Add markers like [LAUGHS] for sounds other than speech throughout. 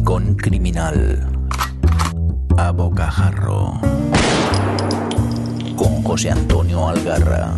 Rincón Criminal. A Bocajarro. Con José Antonio Algarra.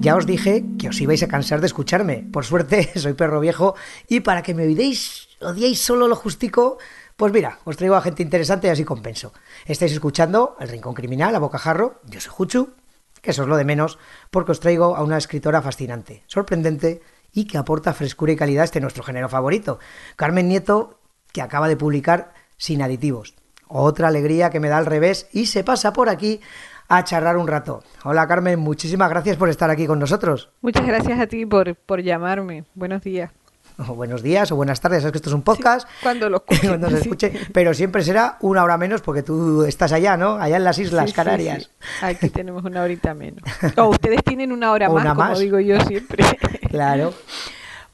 Ya os dije que os ibais a cansar de escucharme. Por suerte, [LAUGHS] soy perro viejo y para que me odiéis, odiéis solo lo justico, pues mira, os traigo a gente interesante y así compenso. Estáis escuchando El Rincón Criminal a Bocajarro. Yo soy Juchu, que eso es lo de menos, porque os traigo a una escritora fascinante, sorprendente y que aporta frescura y calidad a este nuestro género favorito. Carmen Nieto, que acaba de publicar Sin aditivos. Otra alegría que me da al revés y se pasa por aquí a charlar un rato. Hola Carmen, muchísimas gracias por estar aquí con nosotros. Muchas gracias a ti por, por llamarme. Buenos días. [LAUGHS] O buenos días o buenas tardes, sabes que esto es un podcast. Sí, cuando lo [LAUGHS] escuche. cuando se escuche, pero siempre será una hora menos porque tú estás allá, ¿no? Allá en las Islas Sí, Canarias. sí. Aquí [LAUGHS] tenemos una horita menos. O ustedes tienen una hora Una más, como más. digo yo siempre. Claro.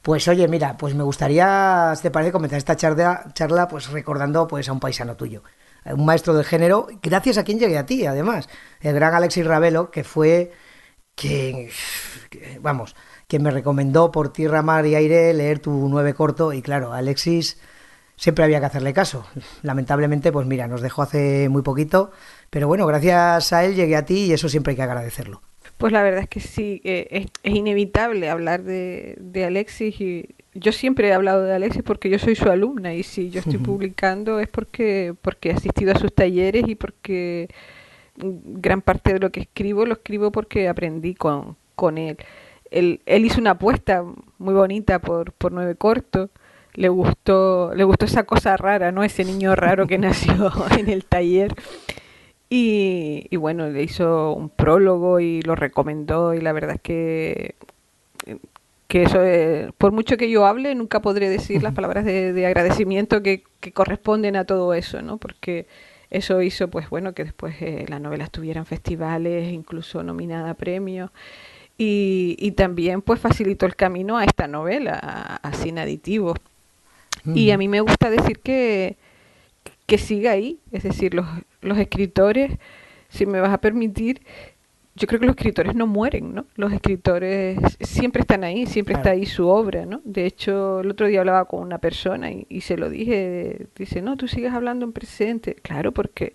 Pues oye, mira, pues me gustaría, si te parece, comenzar esta charla, charla pues recordando pues a un paisano tuyo, un maestro del género, gracias a quien llegué a ti, además, el gran Alexis Ravelo, que fue quien, que, vamos, quien me recomendó por tierra, mar y aire leer tu nueve corto, y claro, Alexis siempre había que hacerle caso. Lamentablemente, pues mira, nos dejó hace muy poquito, pero bueno, gracias a él llegué a ti y eso siempre hay que agradecerlo. Pues la verdad es que sí, es, es inevitable hablar de, de Alexis y yo siempre he hablado de Alexis porque yo soy su alumna y si yo estoy publicando es porque, porque he asistido a sus talleres y porque gran parte de lo que escribo lo escribo porque aprendí con, con él. Él. Él hizo una apuesta muy bonita por, por nueve cortos. Le gustó, le gustó esa cosa rara, ¿no? Ese niño raro que [LAUGHS] nació en el taller. Y, y, bueno, le hizo un prólogo y lo recomendó y la verdad es que, que eso, es, por mucho que yo hable, nunca podré decir las palabras de, de agradecimiento que, que, corresponden a todo eso, ¿no? Porque eso hizo, pues bueno, que después eh, la novela estuviera en festivales, incluso nominada a premios. Y, y, también pues facilitó el camino a esta novela, a, a Sin Aditivos. Mm. Y a mí me gusta decir que, que siga ahí, es decir, los, los escritores, si me vas a permitir, yo creo que los escritores no mueren, ¿no? Los escritores siempre están ahí, siempre claro. está ahí su obra, ¿no? De hecho, el otro día hablaba con una persona y, y, se lo dije, dice, no, tú sigues hablando en presente. Claro, porque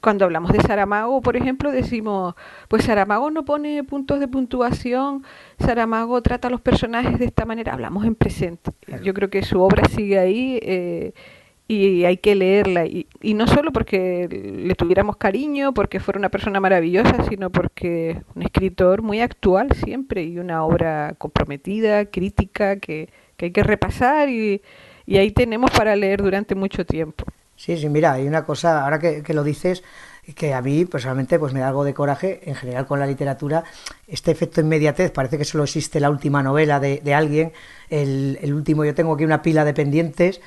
cuando hablamos de Saramago, por ejemplo, decimos, pues Saramago no pone puntos de puntuación, Saramago trata a los personajes de esta manera, hablamos en presente. Claro. Yo creo que su obra sigue ahí. Eh, y hay que leerla y, y, no solo porque le tuviéramos cariño, porque fuera una persona maravillosa, sino porque un escritor muy actual siempre y una obra comprometida, crítica, que, que hay que repasar y, y, ahí tenemos para leer durante mucho tiempo. Sí, sí, mira, hay una cosa, ahora que, que lo dices, que a mí personalmente pues me da algo de coraje, en general con la literatura, este efecto inmediatez, parece que solo existe la última novela de, de alguien, el, el último, yo tengo aquí una pila de pendientes,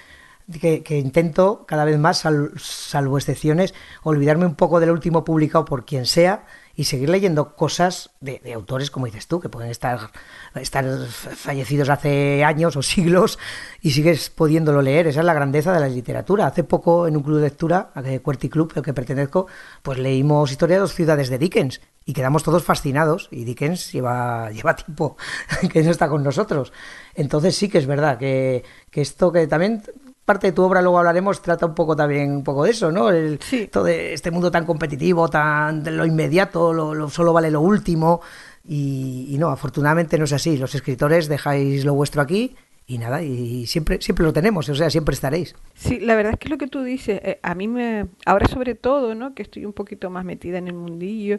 que, que, intento cada vez más, sal, salvo excepciones, olvidarme un poco del último publicado por quien sea y seguir leyendo cosas de, de, autores, como dices tú, que pueden estar, estar fallecidos hace años o siglos y sigues pudiéndolo leer. Esa es la grandeza de la literatura. Hace poco, en un club de lectura, de Cuerti Club, al que pertenezco, pues leímos Historia de dos ciudades de Dickens y quedamos todos fascinados. Y Dickens lleva, lleva tiempo [LAUGHS] que no está con nosotros. Entonces sí que es verdad que, que esto que también parte de tu obra, luego hablaremos, trata un poco también un poco de eso, ¿no? El, sí. Todo este mundo tan competitivo, tan de lo inmediato, lo, lo, solo vale lo último. Y, y, no, afortunadamente no es así. Los escritores dejáis lo vuestro aquí y nada, y siempre, siempre lo tenemos, o sea, siempre estaréis. Sí, la verdad es que lo que tú dices, eh, a mí me, ahora sobre todo, ¿no? Que estoy un poquito más metida en el mundillo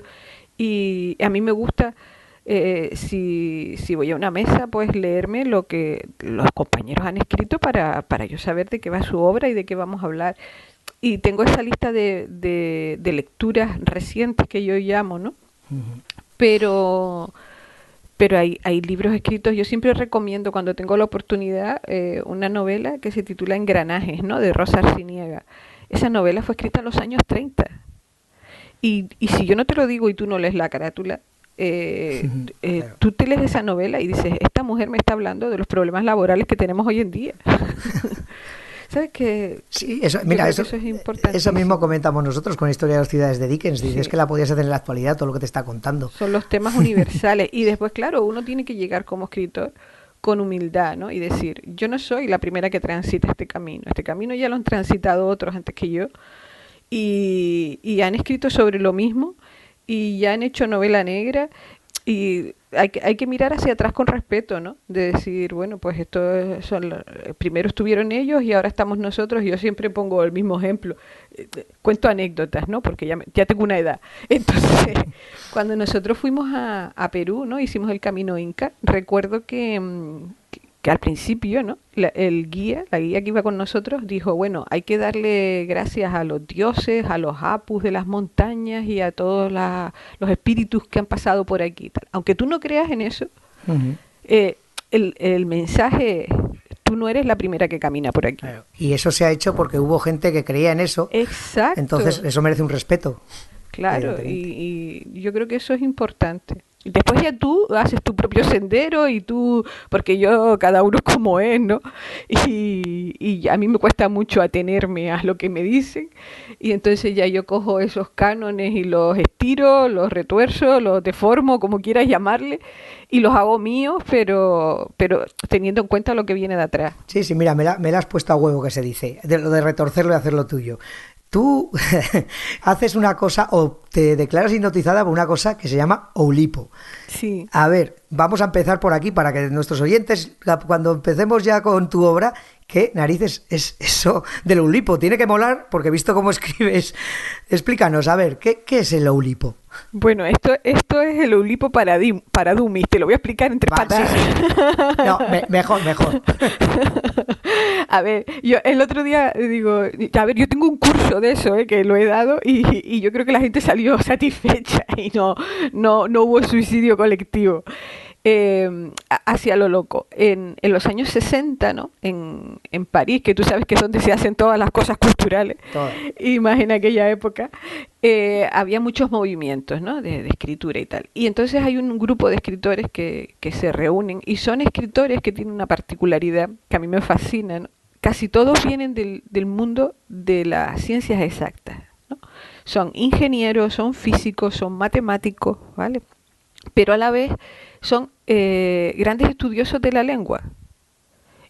y a mí me gusta eh, si, si voy a una mesa, pues leerme lo que los compañeros han escrito para, para yo saber de qué va su obra y de qué vamos a hablar. Y tengo esa lista de, de, de lecturas recientes que yo llamo, ¿no? Uh -huh. Pero, pero hay, hay libros escritos, yo siempre recomiendo cuando tengo la oportunidad eh, una novela que se titula Engranajes, ¿no? De Rosa Arciniega. Esa novela fue escrita en los años 30. Y, y si yo no te lo digo y tú no lees la carátula, eh, eh, claro. tú te lees esa novela y dices, esta mujer me está hablando de los problemas laborales que tenemos hoy en día. [LAUGHS] ¿Sabes qué? Sí, eso, mira, eso, eso, es importante. eso mismo comentamos nosotros con Historia de las ciudades de Dickens. Dices sí. que la podías hacer en la actualidad, todo lo que te está contando. Son los temas universales. y después, claro, uno tiene que llegar como escritor con humildad, ¿no? Y decir, yo no soy la primera que transita este camino, este camino ya lo han transitado otros antes que yo y, y han escrito sobre lo mismo y ya han hecho novela negra y hay que, hay que mirar hacia atrás con respeto, ¿no? De decir, bueno, pues esto son primero estuvieron ellos y ahora estamos nosotros. Yo siempre pongo el mismo ejemplo. Eh, cuento anécdotas, ¿no? Porque ya, ya tengo una edad. [LAUGHS] Entonces, cuando nosotros fuimos a, a Perú, ¿no? Hicimos el camino Inca. Recuerdo que, mm, que al principio, ¿no? el guía, la guía que iba con nosotros, dijo, bueno, hay que darle gracias a los dioses, a los apus de las montañas y a todos los espíritus que han pasado por aquí. Aunque tú no creas en eso, eh, el, el mensaje tú no eres la primera que camina por aquí. Y eso se ha hecho porque hubo gente que creía en eso. Exacto. Entonces, eso merece un respeto. Claro, y, y, yo creo que eso es importante. Después ya tú haces tu propio sendero y tú, porque yo, cada uno [LAUGHS] como es, ¿no? Y, y, a mí me cuesta mucho atenerme a lo que me dicen y entonces ya yo cojo esos cánones y los estiro, los retuerzo, los deformo, como quieras llamarle, y los hago míos, pero, pero teniendo en cuenta lo que viene de atrás. Sí, sí, mira, me la, me la has puesto a huevo que se dice, de lo de retorcerlo y hacerlo tuyo tú [LAUGHS] haces una cosa o te declaras hipnotizada por una cosa que se llama Oulipo. Sí. A ver, vamos a empezar por aquí para que nuestros oyentes, cuando empecemos ya con tu obra, ¿qué narices es eso del Oulipo? Tiene que molar porque he visto cómo [LAUGHS] escribes. Explícanos, a ver, ¿qué, qué es el Oulipo? Bueno, esto, esto es el Oulipo para, para Dumis, te lo voy a explicar entre patas. No, mejor, mejor. [LAUGHS] A ver, yo el otro día digo, a ver, yo tengo un curso de eso, eh, que lo he dado y, y, yo creo que la gente salió [LAUGHS] satisfecha y no, no, no hubo suicidio colectivo. Eh, hacia lo loco. En, en, los años 60, ¿no? En, en, París, que tú sabes que es donde se hacen todas las cosas culturales, [LAUGHS] imagina aquella época, eh, había muchos movimientos ¿no? de, de, escritura y tal. Y entonces hay un grupo de escritores que, que, se reúnen y son escritores que tienen una particularidad que a mí me fascina. ¿no? Casi todos vienen del, del mundo de las ciencias exactas. ¿no? Son ingenieros, son físicos, son matemáticos, ¿vale? Pero a la vez son eh, grandes estudiosos de la lengua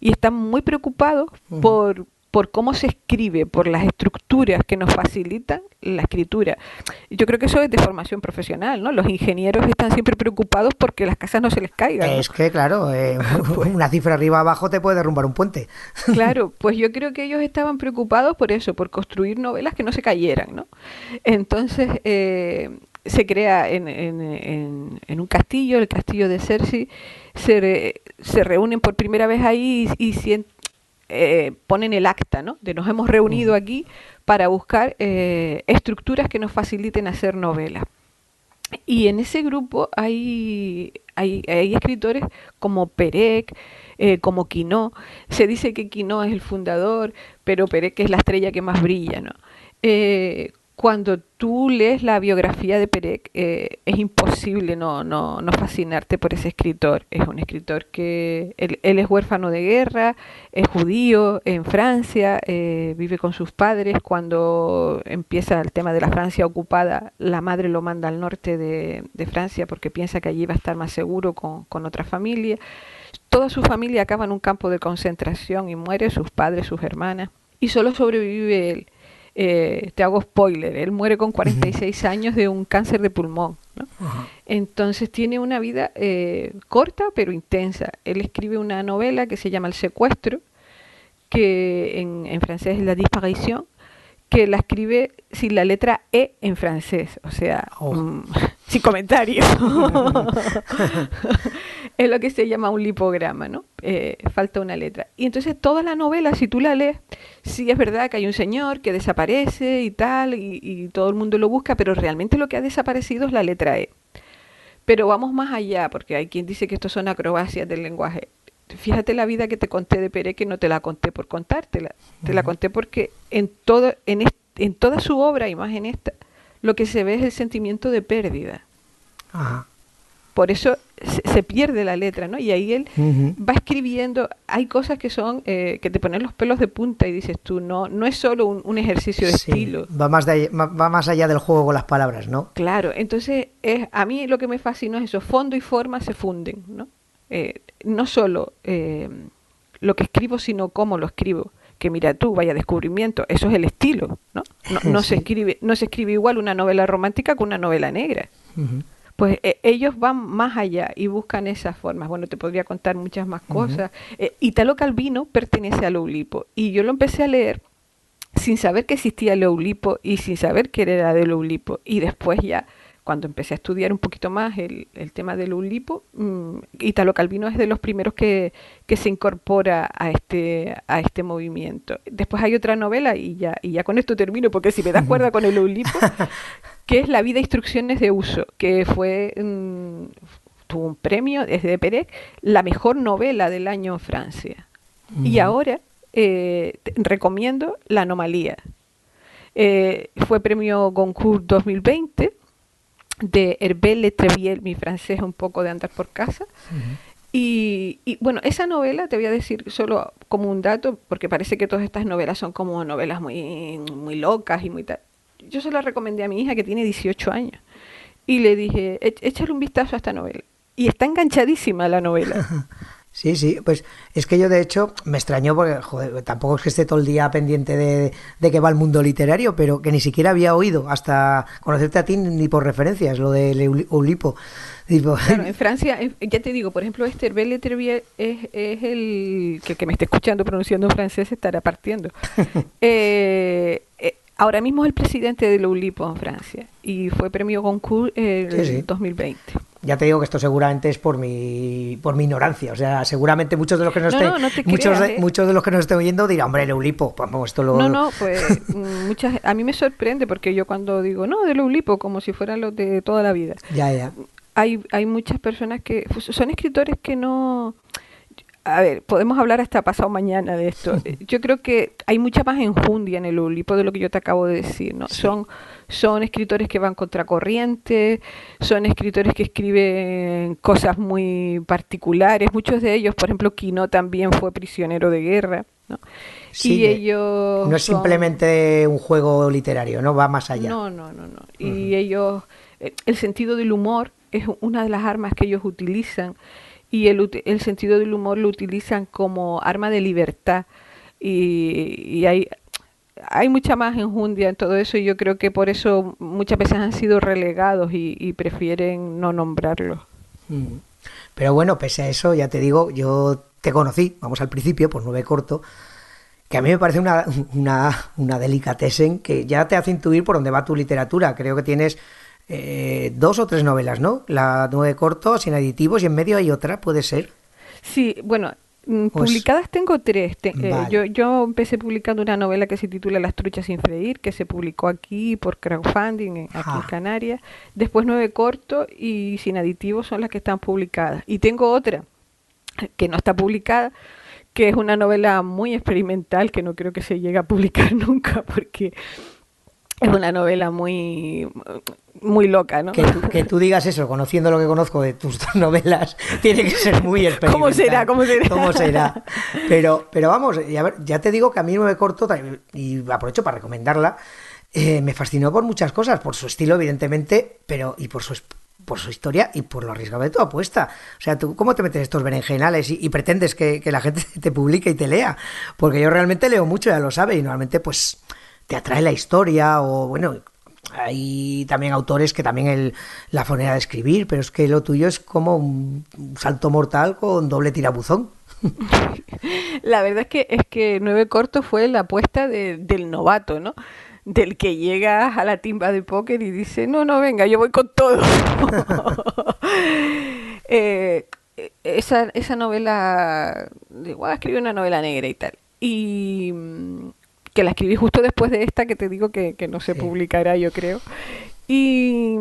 y están muy preocupados por, por cómo se escribe, por las estructuras que nos facilitan la escritura. Yo creo que eso es de formación profesional, ¿no? Los ingenieros están siempre preocupados porque las casas no se les caigan. Es que, claro, eh, [LAUGHS] una cifra arriba abajo te puede derrumbar un puente. [LAUGHS] Claro, pues yo creo que ellos estaban preocupados por eso, por construir novelas que no se cayeran, ¿no? Entonces, eh, se crea en, en, en, en, un castillo, el castillo de Cersei, se, se reúnen por primera vez ahí y, y eh, ponen el acta, ¿no? De nos hemos reunido aquí para buscar eh, estructuras que nos faciliten hacer novelas. Y en ese grupo hay, hay, hay escritores como Perec, eh, como Quino. Se dice que Quino es el fundador, pero Perec es la estrella que más brilla, ¿no? Eh, cuando tú lees la biografía de Perec, eh, es imposible no, no, no, fascinarte por ese escritor. Es un escritor que él, es huérfano de guerra, es judío en Francia, eh, vive con sus padres. Cuando empieza el tema de la Francia ocupada, la madre lo manda al norte de, de Francia porque piensa que allí va a estar más seguro con, con otra familia. Toda su familia acaba en un campo de concentración y muere, sus padres, sus hermanas, y solo sobrevive él eh, te hago spoiler, él muere con 46 uh -huh. años de un cáncer de pulmón. ¿no? Uh -huh. Entonces tiene una vida eh, corta pero intensa. Él escribe una novela que se llama El secuestro, que en, en francés es La disparición, que la escribe sin la letra E en francés, o sea, oh. um, sin comentario. [LAUGHS] es lo que se llama un lipograma, ¿no? Eh, falta una letra. Y entonces toda la novela, si tú la lees, sí es verdad que hay un señor que desaparece y tal, y, y todo el mundo lo busca, pero realmente lo que ha desaparecido es la letra E. Pero vamos más allá, porque hay quien dice que esto son acrobacias del lenguaje fíjate la vida que te conté de Pérez, que no te la conté por contártela, te la conté porque en, todo, en, est, en toda su obra, y más en esta, lo que se ve es el sentimiento de pérdida. Por eso se, se, pierde la letra, ¿no? Y ahí él uh -huh. va escribiendo, hay cosas que son, eh, que te ponen los pelos de punta y dices tú, no, no es solo un, un ejercicio de sí, estilo. Va más, de, va más allá del juego con las palabras, ¿no? Claro, entonces es, a mí lo que me fascinó es eso, fondo y forma se funden, ¿no? eh, no solo eh, lo que escribo, sino cómo lo escribo. Que mira tú, vaya descubrimiento, eso es el estilo, ¿no? No, se, escribe, no se escribe igual una novela romántica que una novela negra. Pues ellos van más allá y buscan esas formas. Bueno, te podría contar muchas más cosas. Italo Calvino pertenece a Loulipo y yo lo empecé a leer sin saber que existía Loulipo y sin saber que era de Loulipo. Y después ya cuando empecé a estudiar un poquito más el, el tema del Ulipo, mm, Italo Calvino es de los primeros que, que, se incorpora a este, a este movimiento. Después hay otra novela, y ya, y ya con esto termino, porque si me das cuerda con el Ulipo, [LAUGHS] que es La vida e instrucciones de uso, que fue mm, tuvo un premio desde Pérez, la mejor novela del año en Francia. Y ahora eh, recomiendo La anomalía. Eh, fue premio Goncourt 2020 de Hervé Letreviel, mi francés un poco de andar por casa. y, bueno, esa novela, te voy a decir solo como un dato, porque parece que todas estas novelas son como novelas muy, muy locas y muy tal. Yo se la recomendé a mi hija que tiene 18 años y le dije, échale un vistazo a esta novela. Y está enganchadísima la novela. [LAUGHS] Sí, sí, pues es que yo de hecho me extrañó porque joder, tampoco es que esté todo el día pendiente de, de que va el mundo literario, pero que ni siquiera había oído hasta conocerte a ti ni por referencias lo de Ulipo. Claro, en [LAUGHS] Francia, ya te digo, por ejemplo, este Herbel es, es el que, que me esté escuchando pronunciando francés estará partiendo. [LAUGHS] eh, eh, ahora mismo es el presidente de Ulipo en Francia y fue premio Goncourt en el 2020 ya te digo que esto seguramente es por mi por mi ignorancia. O sea seguramente muchos de los que nos estén muchos de, ¿eh? muchos de los que nos estén oyendo dirán hombre el Eulipo pues, esto lo no no pues mm, muchas a mí me sorprende porque yo cuando digo no del Eulipo como si fueran los de toda la vida. Ya ya. Hay hay muchas personas que pues, son escritores que no a ver, podemos hablar hasta pasado mañana de esto. [LAUGHS] Yo creo que hay mucha más enjundia en el Ulipo de lo que yo te acabo de decir, ¿no? Son, son escritores que van contracorriente, son escritores que escriben cosas muy particulares. Muchos de ellos, por ejemplo, Quino también fue prisionero de guerra, ¿no? y ellos no es simplemente un juego literario, no va más allá. No, no, no, no. Y ellos, eh, el sentido del humor es una de las armas que ellos utilizan y el, el sentido del humor lo utilizan como arma de libertad y, hay, hay mucha más enjundia en todo eso y yo creo que por eso muchas veces han sido relegados y, prefieren no nombrarlos. Mm. Pero bueno, pese a eso, ya te digo, yo te conocí, vamos al principio, por nueve corto, que a mí me parece una, una, una delicatessen que ya te hace intuir por dónde va tu literatura. Creo que tienes eh, dos o tres novelas, ¿no? La nueve cortos, sin aditivos, y en medio hay otra, ¿puede ser? Sí, bueno, mm, pues publicadas tengo tres. Eh, yo, yo empecé publicando una novela que se titula Las truchas sin freír, que se publicó aquí por crowdfunding, aquí en Canarias. Después nueve cortos y sin aditivos son las que están publicadas. Y tengo otra que no está publicada, que es una novela muy experimental que no creo que se llegue a publicar [LAUGHS] nunca porque es una novela muy muy loca, ¿no? Que tú, digas eso, conociendo lo que conozco de tus dos novelas, [LAUGHS] tiene que ser muy experimental. ¿Cómo será? ¿Cómo será? ¿Cómo será? Pero, pero vamos, ya, ya te digo que a mí no me corto, y aprovecho para recomendarla, eh, me fascinó por muchas cosas, por su estilo, evidentemente, pero y por su por su historia y por lo arriesgado de tu apuesta. O sea, ¿tú cómo te metes estos berenjenales y, pretendes que, que, la gente [LAUGHS] te publique y te lea? Porque yo realmente leo mucho, ya lo sabe, y normalmente pues te atrae la historia o bueno, hay también autores que también el, la manera de escribir, pero es que lo tuyo es como un salto mortal con doble tirabuzón. [LAUGHS] La verdad es que es que Nueve Cortos fue la apuesta del novato, ¿no? Del que llega a la timba de póker y dice, no, no, venga, yo voy con todo. [LAUGHS] Eh, esa, esa novela, igual escribí una novela negra y tal. Y que la escribí justo después de esta que te digo que, no se publicará, yo creo. Y,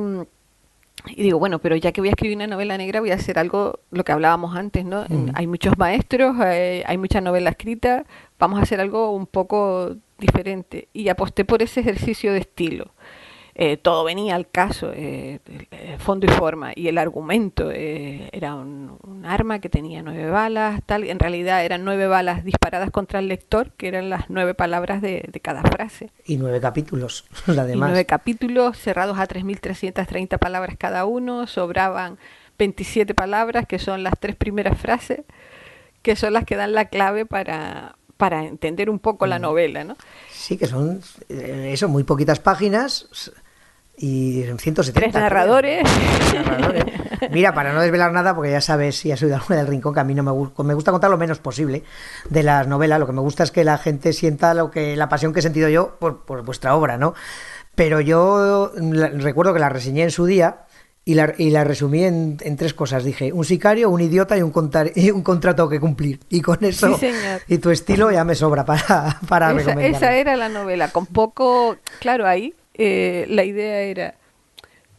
digo, bueno, pero ya que voy a escribir una novela negra, voy a hacer algo, lo que hablábamos antes, ¿no? Mm. Hay muchos maestros, hay, hay mucha novela escrita, vamos a hacer algo un poco diferente. Y aposté por ese ejercicio de estilo. Eh, todo venía al caso, eh, fondo y forma, y el argumento eh, era un, arma que tenía nueve balas, tal, en realidad eran nueve balas disparadas contra el lector, que eran las nueve palabras de, cada frase. Y nueve capítulos, [LAUGHS] además. Y nueve capítulos cerrados a 3.330 palabras cada uno, sobraban 27 palabras, que son las tres primeras frases, que son las que dan la clave para, para entender un poco la novela, ¿no? Sí, que son eh, eso, muy poquitas páginas y 170. Tres narradores. narradores. Mira, para no desvelar nada, porque ya sabes, si has oído alguna del rincón, que a mí no me, gusta, me gusta contar lo menos posible de las novelas. Lo que me gusta es que la gente sienta lo que la pasión que he sentido yo por, por vuestra obra, ¿no? Pero yo la- recuerdo que la reseñé en su día y la, y la resumí en, en tres cosas. Dije, un sicario, un idiota y un, contar- y un contrato que cumplir. Y con eso Sí, y tu estilo ya me sobra para, para esa era la novela, con poco, claro, ahí eh, la idea era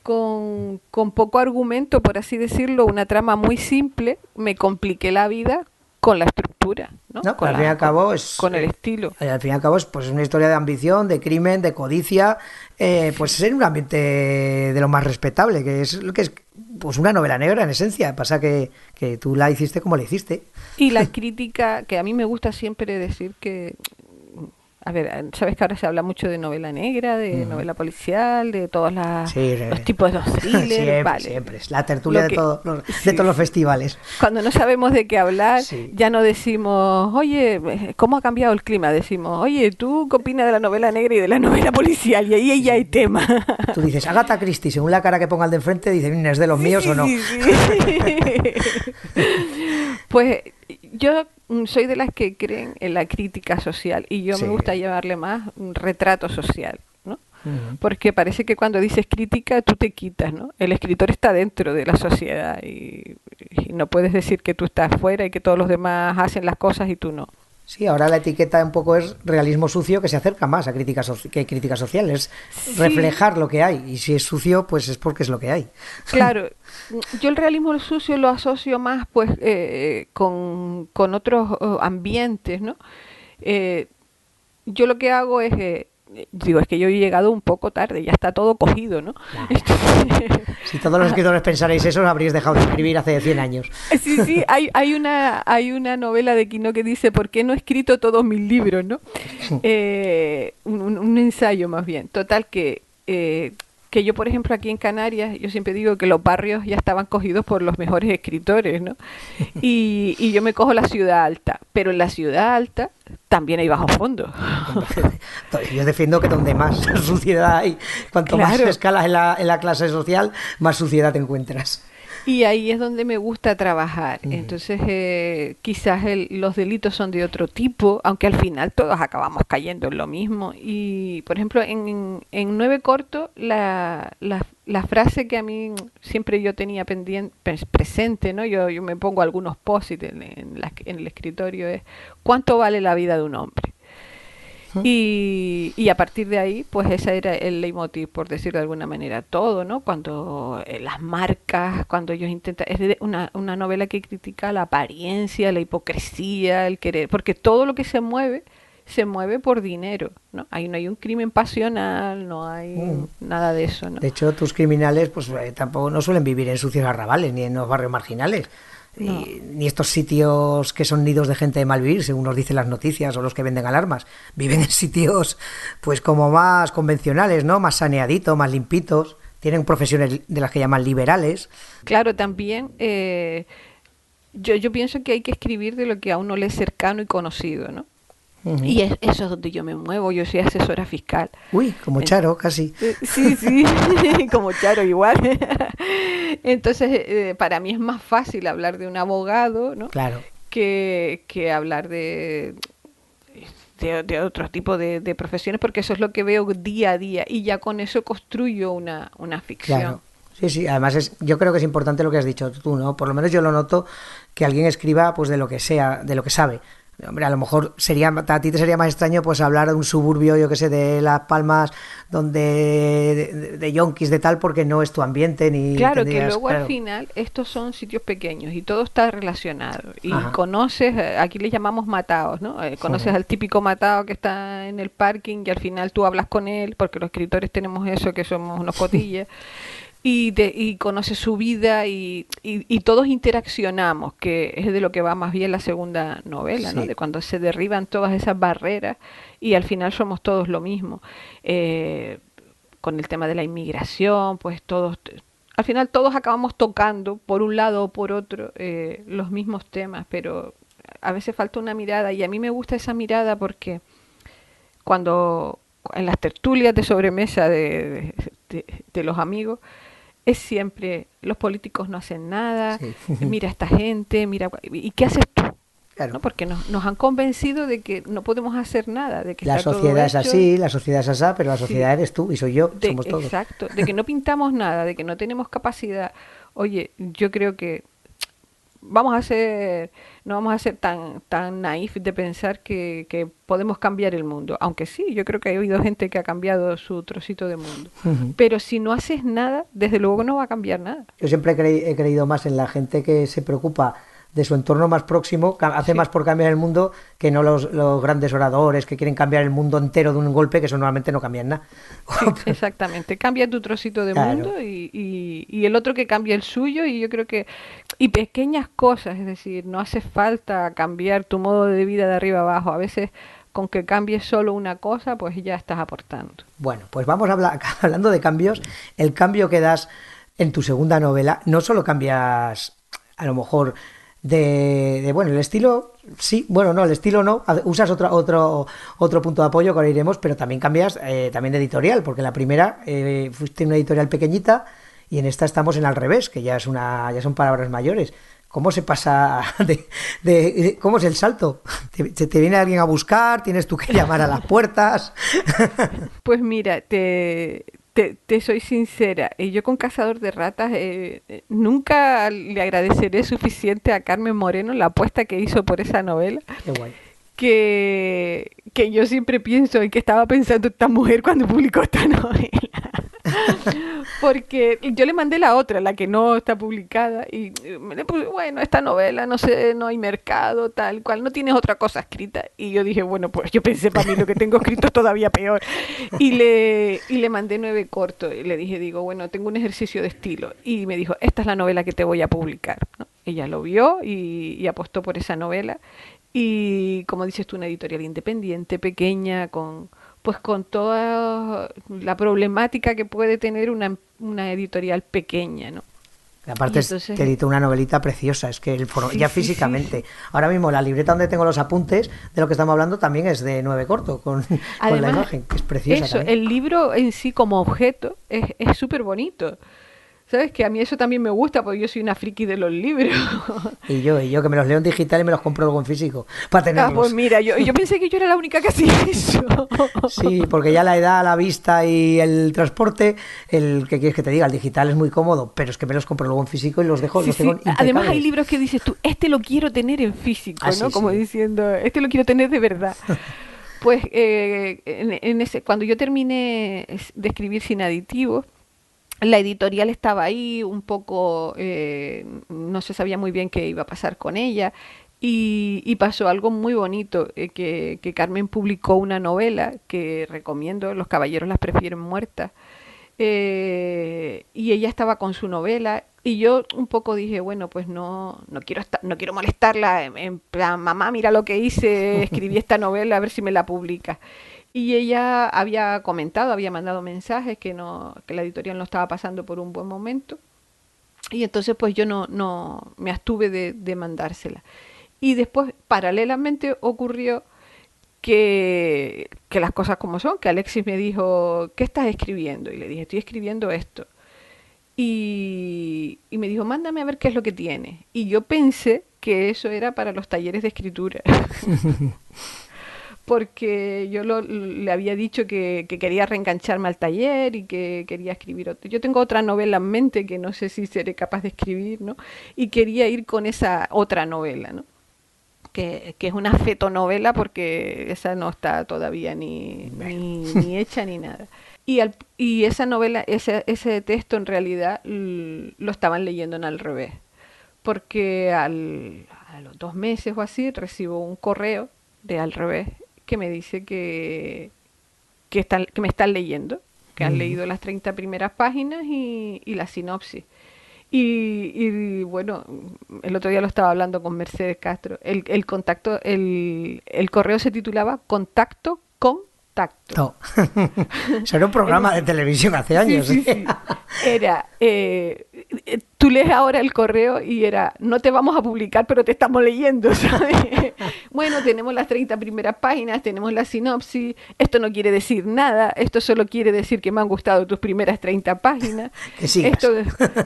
con, con poco argumento, por así decirlo, una trama muy simple, me compliqué la vida con la estructura, ¿no? No, con, al fin y al cabo es- con el estilo. Eh, Al fin y al cabo es pues, una historia de ambición, de crimen, de codicia, eh, pues en un ambiente de lo más respetable, que es lo que es pues una novela negra en esencia. Pasa que, que tú la hiciste como la hiciste. Y la [LAUGHS] crítica, que a mí me gusta siempre decir que, a ver, sabes que ahora se habla mucho de novela negra, de novela policial, de todos Sí, los tipos de los [LAUGHS] thrillers, siempre, vale. siempre. Es la tertulia de, los, de todos los festivales. Cuando no sabemos de qué hablar, Sí. ya no decimos, oye, ¿cómo ha cambiado el clima? Decimos, oye, ¿tú qué opinas de la novela negra y de la novela policial? Y ahí ya hay tema. Tú dices, Agatha Christie, según la cara que ponga el de enfrente, dice, "Mm, ¿es de los míos o no? [LAUGHS] [LAUGHS] Pues yo soy de las que creen en la crítica social y yo Sí. me gusta llamarle más un retrato social, ¿no? Porque parece que cuando dices crítica tú te quitas, ¿no? El escritor está dentro de la sociedad y, y no puedes decir que tú estás fuera y que todos los demás hacen las cosas y tú no. Sí, ahora la etiqueta un poco es realismo sucio que se acerca más a crítica soci- que crítica social, es Sí. reflejar lo que hay y si es sucio pues es porque es lo que hay. [LAUGHS] Claro, yo el realismo sucio lo asocio más pues eh, con, con otros eh, ambientes, ¿no? Eh, yo lo que hago es, eh, digo, es que yo he llegado un poco tarde, ya está todo cogido, ¿no? Entonces, Si todos los [LAUGHS] escritores pensarais eso, habríais dejado de escribir hace 100 años. Sí, sí, hay, hay, una, hay una novela de Quino que dice, ¿por qué no he escrito todos mis libros? ¿no? Eh, un ensayo más bien. Total que, eh, que yo, por ejemplo, aquí en Canarias, yo siempre digo que los barrios ya estaban cogidos por los mejores escritores, ¿no? [LAUGHS] Y, y yo me cojo la ciudad alta, pero en la ciudad alta también hay bajo fondo. [LAUGHS] Yo defiendo que donde más [LAUGHS] suciedad hay, cuanto más Claro. escalas en la, en la clase social, más suciedad te encuentras. Y ahí es donde me gusta trabajar. Entonces, eh, quizás el- los delitos son de otro tipo, aunque al final todos acabamos cayendo en lo mismo. Y, por ejemplo, en, en Nueve Corto, la, la, la frase que a mí siempre yo tenía pendiente, presente, ¿no? Yo, yo me pongo algunos post-it en, en la- en el escritorio, es ¿cuánto vale la vida de un hombre? Y, y a partir de ahí, pues ese era el leitmotiv, por decirlo de alguna manera, todo, ¿no? Cuando eh, las marcas, cuando ellos intentan, es de- una, una novela que critica la apariencia, la hipocresía, el querer, porque todo lo que se mueve, se mueve por dinero, ¿no? Ahí no hay un crimen pasional, no hay Mm. nada de eso, ¿no? De hecho, tus criminales pues eh, tampoco no suelen vivir en sucios arrabales ni en los barrios marginales. No. Y- ni estos sitios que son nidos de gente de mal vivir, según nos dicen las noticias o los que venden alarmas. Viven en [LAUGHS] sitios pues como más convencionales, ¿no? Más saneaditos, más limpitos. Tienen profesiones de las que llaman liberales. Claro, también eh, yo, yo pienso que hay que escribir de lo que a uno le es cercano y conocido, ¿no? Y es- eso es donde yo me muevo, yo soy asesora fiscal. Uy, como Charo, casi. Eh, Sí, sí, [LAUGHS] como Charo igual. [LAUGHS] Entonces, eh, para mí es más fácil hablar de un abogado, ¿no? Claro. Que, que hablar de, de, de otro tipo de, de profesiones, porque eso es lo que veo día a día y ya con eso construyo una, una ficción. Claro. Sí, sí, además es, yo creo que es importante lo que has dicho tú, ¿no? Por lo menos yo lo noto que alguien escriba pues de lo que sea, de lo que sabe. Hombre, a lo mejor sería, a ti te sería más extraño pues hablar de un suburbio, yo que sé, de Las Palmas, donde de, de, de yonkis de tal, porque no es tu ambiente ni Claro, que luego claro. al final estos son sitios pequeños y todo está relacionado. Y Ajá. conoces, aquí le llamamos matados, ¿no? Eh, conoces al típico matado que está en el parking y al final tú hablas con él, porque los escritores tenemos eso, que somos unos cotillas. Y, de, y conoces su vida y, y, y todos interaccionamos, que es de lo que va más bien la segunda novela, ¿no? De cuando se derriban todas esas barreras y al final somos todos lo mismo. Eh, con el tema de la inmigración, pues todos al final todos acabamos tocando, por un lado o por otro, eh, los mismos temas, pero a veces falta una mirada y a mí me gusta esa mirada porque cuando en las tertulias de sobremesa de, de, los amigos es siempre los políticos no hacen nada, mira a esta gente, mira, ¿y qué haces tú? Porque nos, nos, han convencido de que no podemos hacer nada. De que la sociedad es así, la sociedad es así, pero la sociedad eres tú y soy yo, somos todos. Exacto, de que no pintamos nada, de que no tenemos capacidad. Oye, yo creo que vamos a ser, no vamos a ser tan, tan naif de pensar que, que, podemos cambiar el mundo. Aunque sí, yo creo que ha habido gente que ha cambiado su trocito de mundo. Pero si no haces nada, desde luego no va a cambiar nada. Yo siempre he creído más en la gente que se preocupa de su entorno más próximo, hace más por cambiar el mundo que no los, los, grandes oradores que quieren cambiar el mundo entero de un golpe, que eso normalmente no cambian nada. [LAUGHS] exactamente, cambia tu trocito de mundo y, y, el otro que cambia el suyo y yo creo que... Y pequeñas cosas, es decir, no hace falta cambiar tu modo de vida de arriba abajo, a veces con que cambies solo una cosa, pues ya estás aportando. Bueno, pues vamos a hablar, [LAUGHS] hablando de cambios, el cambio que das en tu segunda novela, no solo cambias a lo mejor de, bueno, el estilo, sí, bueno, no, el estilo no, usas otro, otro, otro punto de apoyo que ahora iremos, pero también cambias eh, también de editorial, porque la primera eh, fuiste una editorial pequeñita y en esta estamos en al revés, que ya es una, ya son palabras mayores. ¿Cómo se pasa [LAUGHS] de, cómo es el salto? [LAUGHS] ¿Te, ¿Te, viene alguien a buscar? ¿Tienes tú que [LAUGHS] llamar a las puertas? Pues mira, te, te, soy sincera, y yo con Cazador de Ratas eh, eh, nunca le agradeceré suficiente a Carmen Moreno la apuesta que hizo por esa novela. Que, que yo siempre pienso en que estaba pensando esta mujer cuando publicó esta [LAUGHS] novela. Porque yo le mandé la otra, la que no está publicada, y me le puse, bueno, esta novela, no sé, no hay mercado, tal cual, no tienes otra cosa escrita. Y yo dije, bueno, pues yo pensé para mí lo que tengo escrito es todavía peor. Y le, y le mandé nueve cortos, y le dije, digo, bueno, tengo un ejercicio de estilo. Y me dijo, esta es la novela que te voy a publicar. Ella lo vio y, y apostó por esa novela. Y como dices tú, una editorial independiente, pequeña, con pues con toda la problemática que puede tener una, una editorial pequeña, ¿no? Aparte es que editó una novelita preciosa, es que el ya físicamente. Ahora mismo la libreta donde tengo los apuntes de lo que estamos hablando también es de nueve corto, con, [LAUGHS] con la imagen, que es preciosa. Eso, el libro en sí como objeto es súper bonito. ¿Sabes? Que a mí eso también me gusta porque yo soy una friki de los libros. [LAUGHS] Y yo, y yo que me los leo en digital y me los compro luego en físico para tenerlos. Ah, pues mira, yo, yo pensé que yo era la única que hacía [LAUGHS] eso. Sí, porque ya la edad, la vista y el transporte, el que quieres que te diga, el digital es muy cómodo, pero es que me los compro luego en físico y los dejo, los tengo Además hay libros que dices tú, este lo quiero tener en físico, ah, ¿no? Como diciendo, este lo quiero tener de verdad. [LAUGHS] Pues eh, en ese, cuando yo terminé de escribir sin aditivos, la editorial estaba ahí, un poco, eh, no se sabía muy bien qué iba a pasar con ella. Y, pasó algo muy bonito, eh, que, que, Carmen publicó una novela que recomiendo, Los caballeros las prefieren muertas. Eh, y ella estaba con su novela y yo un poco dije, bueno, pues no, no quiero estar, no quiero molestarla, en plan, mamá, mira lo que hice, escribí [LAUGHS] esta novela, a ver si me la publica. Y ella había comentado, había mandado mensajes que, no, que la editorial no estaba pasando por un buen momento. Y entonces pues yo no, no me abstuve de, de mandársela. Y después, paralelamente, ocurrió que, que, las cosas como son, que Alexis me dijo, ¿qué estás escribiendo? Y le dije, estoy escribiendo esto. Y, y me dijo, mándame a ver qué es lo que tiene. Y yo pensé que eso era para los talleres de escritura. [LAUGHS] porque yo le había dicho que, quería reengancharme al taller y que quería escribir otro. Yo tengo otra novela en mente que no sé si seré capaz de escribir, ¿no? Y quería ir con esa otra novela, ¿no? Que, es una fetonovela porque esa no está todavía ni, ni, hecha ni nada. Y, y esa novela, ese, ese texto en realidad lo estaban leyendo en al revés, porque al, a los dos meses o así recibo un correo de al revés que me dice que, que, están, que me están leyendo, que han leído las 30 primeras páginas y, y la sinopsis. Y, y, bueno, el otro día lo estaba hablando con Mercedes Castro. El, el contacto, el, el correo se titulaba Contacto con Tacto. No. [LAUGHS] era un programa [LAUGHS] de televisión hace años. ¿eh? Era, eh, tú lees ahora el correo y era, no te vamos a publicar, pero te estamos leyendo, [LAUGHS] ¿sabes? bueno, tenemos las 30 primeras páginas, tenemos la sinopsis, esto no quiere decir nada, esto solo quiere decir que me han gustado tus primeras 30 páginas. [LAUGHS] Que sigas. Esto,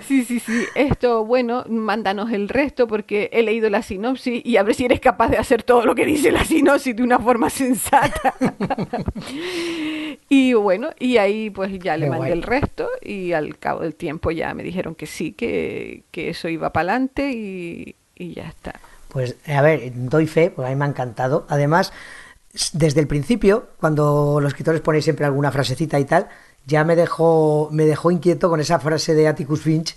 sí, sí, sí, esto, bueno, mándanos el resto porque he leído la sinopsis y a ver si eres capaz de hacer todo lo que dice la sinopsis de una forma sensata. [LAUGHS] y bueno, y ahí pues ya le mandé guay. el resto y al cabo del tiempo ya me dijeron que sí, que, que eso iba para adelante y, y ya está. Pues a ver, doy fe, pues a mí me ha encantado. Además, desde el principio, cuando los escritores ponéis siempre alguna frasecita y tal, ya me dejó, me dejó inquieto con esa frase de Atticus Finch,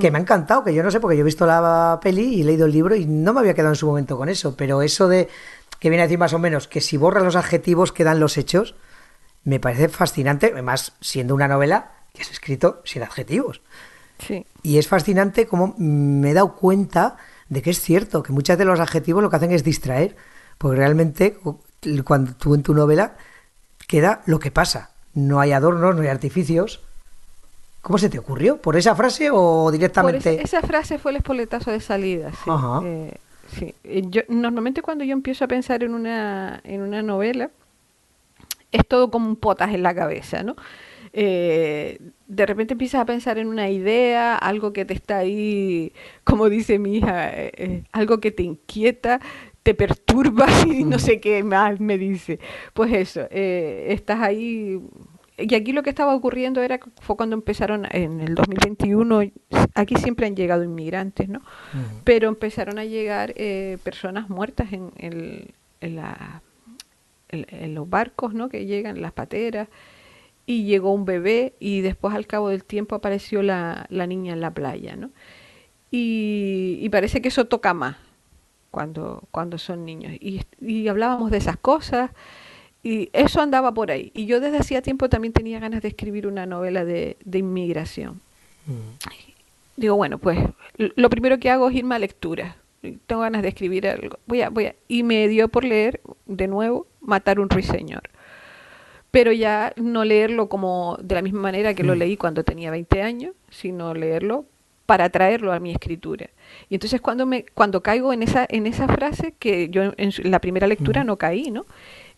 que me ha encantado, que yo no sé, porque yo he visto la peli y he leído el libro y no me había quedado en su momento con eso, pero eso de que viene a decir más o menos que si borras los adjetivos quedan los hechos, me parece fascinante, además siendo una novela que has escrito sin adjetivos. Sí. Y es fascinante cómo me he dado cuenta de que es cierto, que muchas de los adjetivos lo que hacen es distraer, porque realmente cu- cuando tú en tu novela queda lo que pasa. No hay adornos, no hay artificios. ¿Cómo se te ocurrió? ¿Por esa frase o directamente? esa, esa frase fue el espoletazo de salida. Sí. Ajá. Eh, sí. Eh, Yo, normalmente cuando yo empiezo a pensar en una, en una novela, es todo como un potas en la cabeza, ¿no? Eh, de repente empiezas a pensar en una idea, algo que te está ahí, como dice mi hija, eh, eh, algo que te inquieta, te perturba [LAUGHS] y no sé qué más me dice. Pues eso, estás ahí. Y aquí lo que estaba ocurriendo era fue cuando empezaron en el 2021, aquí siempre han llegado inmigrantes, ¿no? Pero empezaron a llegar eh, personas muertas en, en- en la- en los barcos, ¿no? Que llegan, las pateras, y llegó un bebé y después al cabo del tiempo apareció la, la niña en la playa, ¿no? Y, y parece que eso toca más cuando, cuando son niños. Y, y hablábamos de esas cosas y eso andaba por ahí. Y yo desde hacía tiempo también tenía ganas de escribir una novela de, de inmigración. Digo, bueno, pues lo primero que hago es irme a lectura. Tengo ganas de escribir algo. Voy a, voy a, y me dio por leer de nuevo Matar un ruiseñor. Pero ya no leerlo como de la misma manera que lo leí cuando tenía 20 años, sino leerlo para traerlo a mi escritura. Y entonces cuando me cuando caigo en esa en esa frase que yo en la primera lectura no caí, ¿no?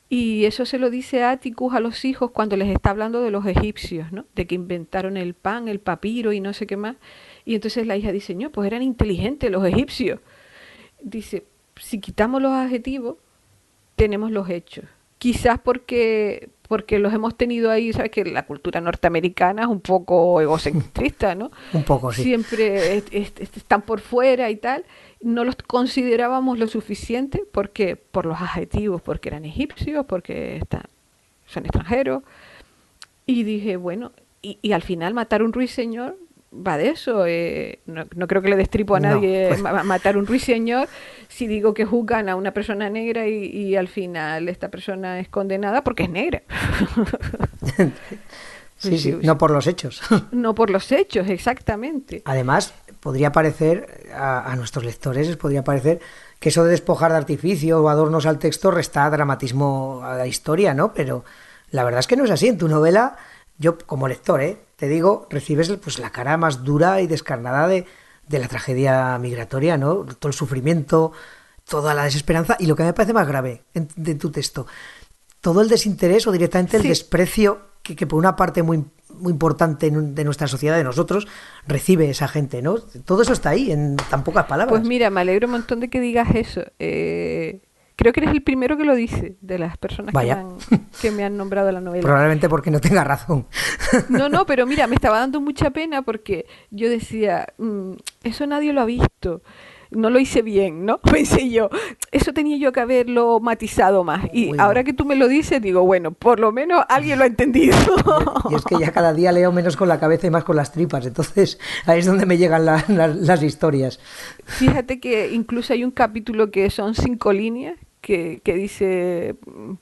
Y eso se lo dice Atticus a los hijos cuando les está hablando de los egipcios, ¿no? De que inventaron el pan, el papiro y no sé qué más. Y entonces la hija dice, no, pues eran inteligentes los egipcios. Dice, si quitamos los adjetivos, tenemos los hechos. Quizás porque porque los hemos tenido ahí, sabes que la cultura norteamericana es un poco egocentrista, ¿no? [LAUGHS] Un poco, sí. Siempre es- es- es- están por fuera y tal. No los considerábamos lo suficiente porque por los adjetivos, porque eran egipcios, porque están, son extranjeros. Y dije, bueno, y, y al final matar un ruiseñor va de eso. eh, no, no creo que le destripo a No, nadie [LAUGHS] ma- matar un ruiseñor si digo que juzgan a una persona negra y, y al final esta persona es condenada porque es negra. Sí, [LAUGHS] sí, Sí, no por los hechos. [LAUGHS] no por los hechos, exactamente. Además, podría parecer a, a nuestros lectores, les podría parecer que eso de despojar de artificio o adornos al texto resta dramatismo a la historia, ¿no? Pero la verdad es que no es así. En tu novela, yo como lector, ¿eh? te digo, recibes pues la cara más dura y descarnada de, de la tragedia migratoria, ¿no? Todo el sufrimiento, toda la desesperanza y lo que me parece más grave en- de tu texto, todo el desinterés o directamente el Sí. desprecio que, que por una parte muy, muy importante de nuestra sociedad, de nosotros, recibe esa gente, ¿no? Todo eso está ahí, en tan pocas palabras. Pues mira, me alegro un montón de que digas eso. Eh, creo que eres el primero que lo dice, de las personas que me, han, que me han nombrado la novela. Probablemente porque no tenga razón. [LAUGHS] No, no, pero mira, me estaba dando mucha pena porque yo decía, "Mm, eso nadie lo ha visto. No lo hice bien, ¿no? [LAUGHS] Pensé yo, eso tenía yo que haberlo matizado más. Y ahora que tú me lo dices, digo, bueno, por lo menos alguien lo ha entendido. [LAUGHS] Y es que ya cada día leo menos con la cabeza y más con las tripas. Entonces ahí es donde me llegan la- la- las historias. Fíjate que incluso hay un capítulo que son cinco líneas que, que dice,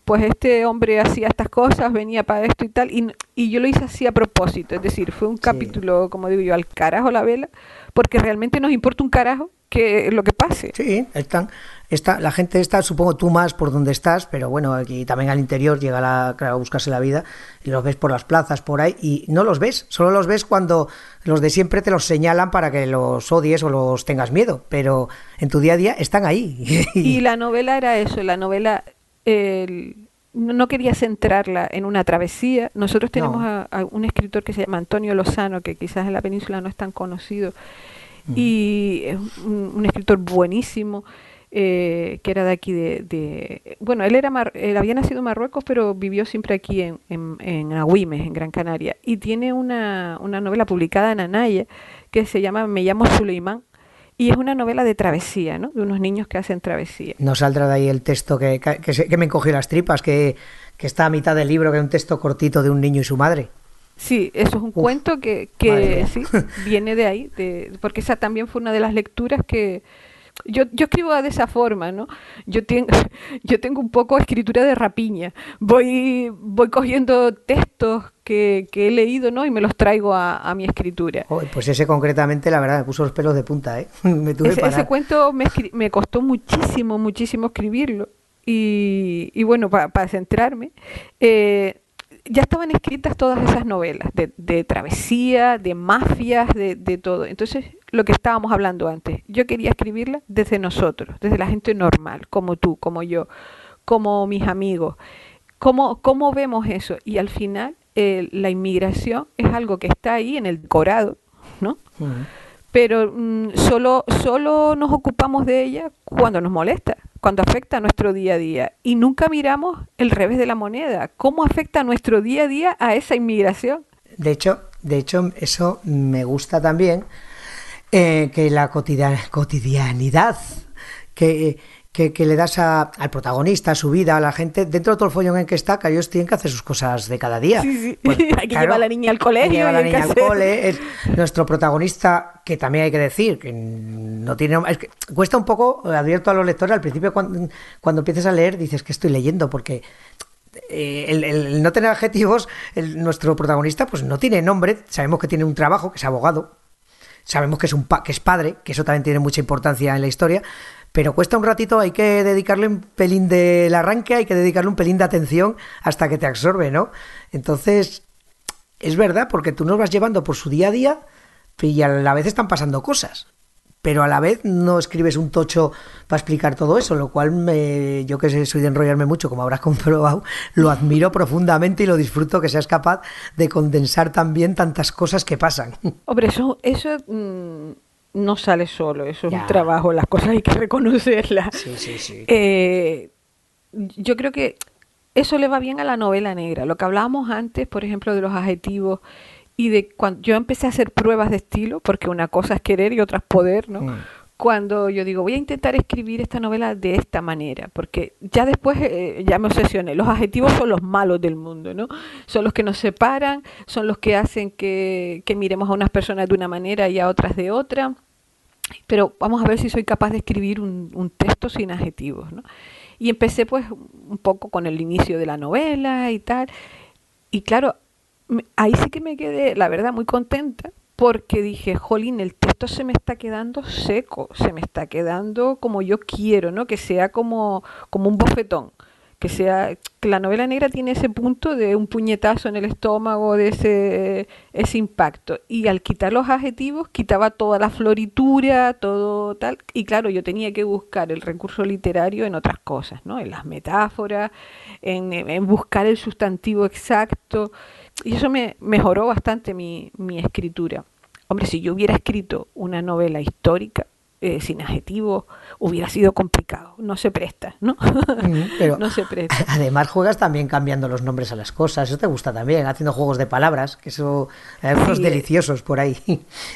pues este hombre hacía estas cosas, venía para esto y tal, y, y yo lo hice así a propósito, es decir, fue un capítulo, como digo yo, al carajo la vela, porque realmente nos importa un carajo que lo que pase. Sí, están, está, la gente está, supongo tú más por donde estás, pero bueno, aquí también al interior llega la, a buscarse la vida y los ves por las plazas, por ahí, y no los ves, solo los ves cuando los de siempre te los señalan para que los odies o los tengas miedo, pero en tu día a día están ahí. [LAUGHS] y la novela era eso, la novela... no quería centrarla en una travesía. Nosotros tenemos a, un escritor que se llama Antonio Lozano, que quizás en la península no es tan conocido, y es un, escritor buenísimo. Eh, que era de aquí de, bueno él era él había nacido en Marruecos pero vivió siempre aquí en, en, en Agüimes en Gran Canaria y tiene una, una novela publicada en Anaya que se llama Me llamo Suleimán y es una novela de travesía, ¿no? De unos niños que hacen travesía. No saldrá de ahí el texto que, que, que me encogió las tripas, que, que, está a mitad del libro, que es un texto cortito de un niño y su madre. Sí, eso es un cuento que, que sí, [LAUGHS] viene de ahí, de, porque esa también fue una de las lecturas que, yo, yo escribo de esa forma, ¿no? Yo, tengo [LAUGHS] yo tengo un poco escritura de rapiña. Voy, voy cogiendo textos que, que he leído, ¿no? Y me los traigo a, a mi escritura. pues ese concretamente, la verdad, me puso los pelos de punta, ¿eh? [LAUGHS] me tuve ese, ese cuento me, me costó muchísimo, muchísimo escribirlo. Y, y bueno, para centrarme, eh, ya estaban escritas todas esas novelas de, de travesía, de mafias, de, de, todo. Entonces, lo que estábamos hablando antes, yo quería escribirla desde nosotros, desde la gente normal, como tú, como yo, como mis amigos. ¿Cómo, cómo vemos eso? Y al final, eh, la inmigración es algo que está ahí en el decorado, ¿no? Pero mm, solo, solo nos ocupamos de ella cuando nos molesta cuando afecta a nuestro día a día y nunca miramos el revés de la moneda, cómo afecta nuestro día a día a esa inmigración. De hecho, de hecho eso me gusta también eh, que la cotidianidad que que, le das a, al protagonista, a su vida, a la gente, dentro de todo el follón en que está, que ellos tienen que hacer sus cosas de cada día. Sí, sí. Pues, [LAUGHS] hay que llevar a la niña al colegio. A la niña al cole. Es nuestro protagonista, que también hay que decir, que no tiene. Es que cuesta un poco, advierto a los lectores, al principio cuando, cuando empieces a leer, dices que estoy leyendo, porque. Eh, el, no tener adjetivos, nuestro protagonista pues no tiene nombre, sabemos que tiene un trabajo, que es abogado, sabemos que es, un que es padre, que eso también tiene mucha importancia en la historia, pero cuesta un ratito, hay que dedicarle un pelín del arranque, hay que dedicarle un pelín de atención hasta que te absorbe, ¿no? Entonces, es verdad, porque tú nos vas llevando por su día a día y a la vez están pasando cosas. Pero a la vez no escribes un tocho para explicar todo eso, lo cual me, yo que soy de enrollarme mucho, como habrás [LAUGHS] comprobado, lo admiro profundamente y lo disfruto que seas capaz de condensar también tantas cosas que pasan. [LAUGHS] Hombre, eso, eso mm, no sale solo, eso es un trabajo, las cosas hay que reconocerlas. Sí, sí, sí. Eh, yo creo que eso le va bien a la novela negra. Lo que hablábamos antes, por ejemplo, de los adjetivos y de cuando yo empecé a hacer pruebas de estilo, porque una cosa es querer y otra es poder, ¿no? Mm. Cuando yo digo, voy a intentar escribir esta novela de esta manera, porque ya después eh, ya me obsesioné. Los adjetivos son los malos del mundo, ¿no? Son los que nos separan, son los que hacen que, que miremos a unas personas de una manera y a otras de otra pero vamos a ver si soy capaz de escribir un, un, texto sin adjetivos, ¿no? Y empecé pues un poco con el inicio de la novela y tal, y claro, ahí sí que me quedé, la verdad, muy contenta, porque dije, jolín, el texto se me está quedando seco, se me está quedando como yo quiero, ¿no? Que sea como, como un bofetón que sea que la novela negra tiene ese punto de un puñetazo en el estómago de ese ese impacto y al quitar los adjetivos quitaba toda la floritura todo tal y claro yo tenía que buscar el recurso literario en otras cosas no en las metáforas en, en buscar el sustantivo exacto y eso me mejoró bastante mi, mi escritura. Hombre si yo hubiera escrito una novela histórica eh, sin adjetivos, hubiera sido complicado. No se presta, ¿no? Pero [LAUGHS] no se presta. Además juegas también cambiando los nombres a las cosas. Eso te gusta también, haciendo juegos de palabras, que eso hay unos sí, deliciosos por ahí.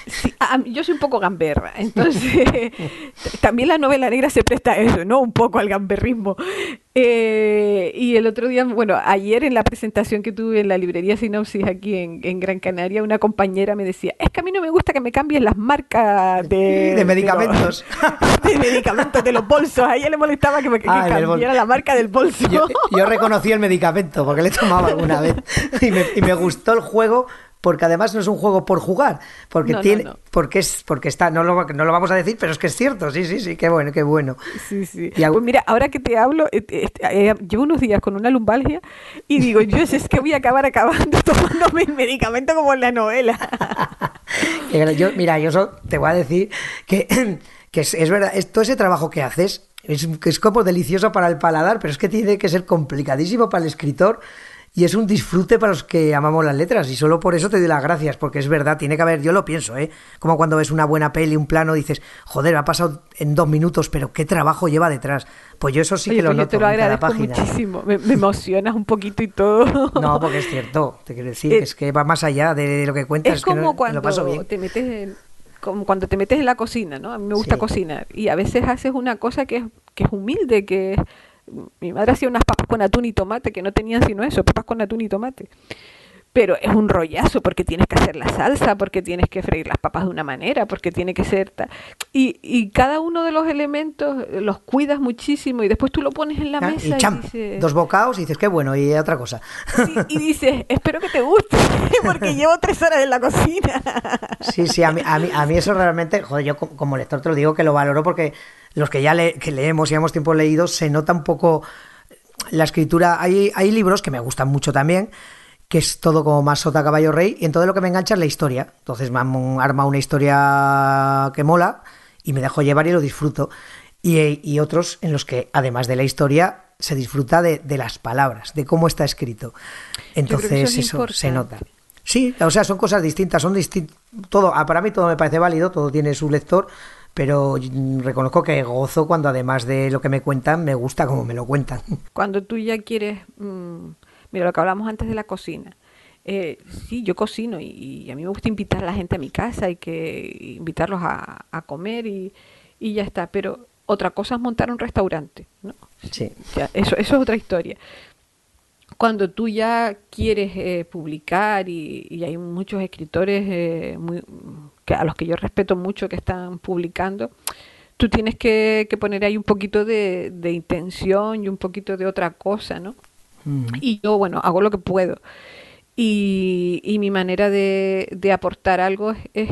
Sí, yo soy un poco gamberra, entonces [LAUGHS] también la novela negra se presta a eso, ¿no? Un poco al gamberrismo. Eh, y el otro día, bueno, ayer en la presentación que tuve en la librería Sinopsis aquí en, en, Gran Canaria, una compañera me decía, es que a mí no me gusta que me cambien las marcas [LAUGHS] de, de medicamentos. De, de, [LAUGHS] medicamentos, de los bolsos. A ella le molestaba que me que ah, cambiara la marca del bolso. Yo, yo, reconocí el medicamento porque le tomaba alguna vez y me, y me gustó el juego porque además no es un juego por jugar, porque No, tiene, no. porque es, porque está, no lo, no lo vamos a decir, pero es que es cierto, sí, sí, sí, qué bueno, qué bueno. Sí, sí. Y Pues mira, ahora que te hablo, eh, eh, eh, llevo unos días con una lumbalgia y digo, yo es que voy a acabar acabando [LAUGHS] tomándome el medicamento como en la novela. [LAUGHS] Yo, mira, yo so- te voy a decir que, [CLEARS THROAT] que es, es verdad, es, todo ese trabajo que haces es, es como delicioso para el paladar, pero es que tiene que ser complicadísimo para el escritor y es un disfrute para los que amamos las letras. Y solo por eso te doy las gracias, porque es verdad, tiene que haber, yo lo pienso, ¿eh? Como cuando ves una buena peli, un plano, dices, joder, ha pasado en dos minutos, pero qué trabajo lleva detrás. Pues yo eso sí Oye, que lo pues yo noto te lo en cada agradezco página. muchísimo. Me, me emocionas un poquito y todo. [LAUGHS] No, porque es cierto, te quiero decir, Eh, que es que va más allá de lo que cuentas. es que no- como me cuando lo paso bien. te metes en, como cuando te metes en la cocina, ¿no? A mí me gusta Sí. cocinar y a veces haces una cosa que es, que es humilde, que es- mi madre hacía unas papas con atún y tomate que no tenían sino eso, papas con atún y tomate. Pero es un rollazo porque tienes que hacer la salsa, porque tienes que freír las papas de una manera, porque tiene que ser ta- y, y cada uno de los elementos eh, los cuidas muchísimo y después tú lo pones en la Ah, mesa y dices, dos bocados y dices, qué bueno, y otra cosa. Sí, y dices, espero que te guste, [LAUGHS] porque llevo tres horas en la cocina. Sí, sí, a mí, a mí, a mí eso realmente, joder, yo co- como lector te lo digo que lo valoro porque los que ya le, que leemos y hemos tiempo leído, se nota un poco la escritura. Hay, hay libros que me gustan mucho también, que es todo como más sota caballo rey, y entonces lo que me engancha es la historia. Entonces me han armado una historia que mola y me dejo llevar y lo disfruto. Y, y otros en los que, además de la historia, se disfruta de, de las palabras, de cómo está escrito. Entonces eso es eso, se nota. Sí, o sea, son cosas distintas, son distintas. Todo, para mí todo me parece válido, todo tiene su lector, pero reconozco que gozo cuando además de lo que me cuentan, me gusta como me lo cuentan. Cuando tú ya quieres, mm, mira lo que hablamos antes de la cocina. Eh, sí, yo cocino y, y a mí me gusta invitar a la gente a mi casa y que invitarlos a, a comer y, y ya está. Pero otra cosa es montar un restaurante, ¿no? Sí. Ya, eso, eso es otra historia. Cuando tú ya quieres eh, publicar y, y hay muchos escritores eh, muy, que, a los que yo respeto mucho que están publicando, tú tienes que, que poner ahí un poquito de, de intención y un poquito de otra cosa, ¿no? Mm. Y yo, bueno, hago lo que puedo. Y, y mi manera de, de aportar algo es, es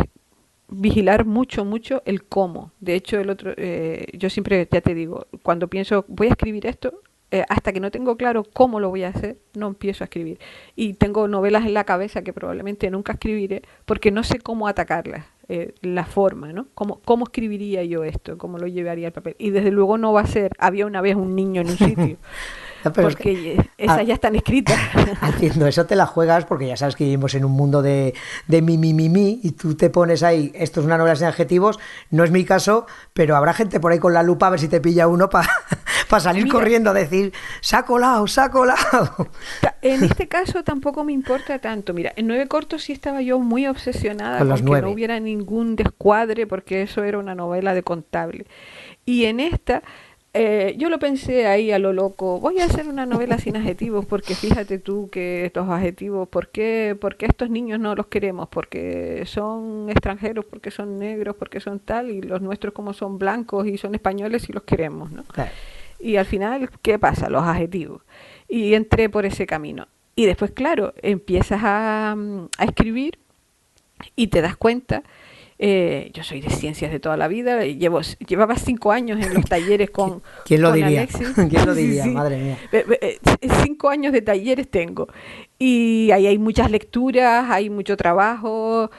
vigilar mucho, mucho el cómo. De hecho, el otro, eh, yo siempre, ya te digo, cuando pienso, voy a escribir esto, eh, hasta que no tengo claro cómo lo voy a hacer, no empiezo a escribir. Y tengo novelas en la cabeza que probablemente nunca escribiré porque no sé cómo atacarlas, eh, la forma, ¿no? ¿Cómo, ¿Cómo escribiría yo esto? ¿Cómo lo llevaría al papel? Y desde luego no va a ser, había una vez un niño en un sitio. [LAUGHS] [LAUGHS] Es porque que- esas ya están escritas. [LAUGHS] Haciendo eso te la juegas porque ya sabes que vivimos en un mundo de, de mi, mi, mi, mi, y tú te pones ahí, esto es una novela sin adjetivos, no es mi caso, pero habrá gente por ahí con la lupa a ver si te pilla uno para [LAUGHS] salir Mira. corriendo a decir, saco lao. Ta- En este caso tampoco me importa tanto. Mira, en nueve cortos sí estaba yo muy obsesionada Con con, que no hubiera ningún descuadre porque eso era una novela de contable. Y en esta eh, yo lo pensé ahí a lo loco. Voy a hacer una novela sin adjetivos porque fíjate tú que estos adjetivos, ¿por qué, por qué estos niños no los queremos? Porque son extranjeros, porque son negros, porque son tal y los nuestros como son blancos y son españoles y los queremos, ¿no? Claro. Y al final, ¿qué pasa? Los adjetivos. Y entré por ese camino. Y después, claro, empiezas a, mm, a escribir y te das cuenta. Eh, yo soy de ciencias de toda la vida, y llevo, llevaba cinco años en los talleres con. [LAUGHS] ¿Quién lo con diría? Alexis. [LAUGHS] ¿Quién lo diría? sí. Madre mía. Eh, eh, Cinco años de talleres tengo. Y ahí hay muchas lecturas, hay mucho trabajo.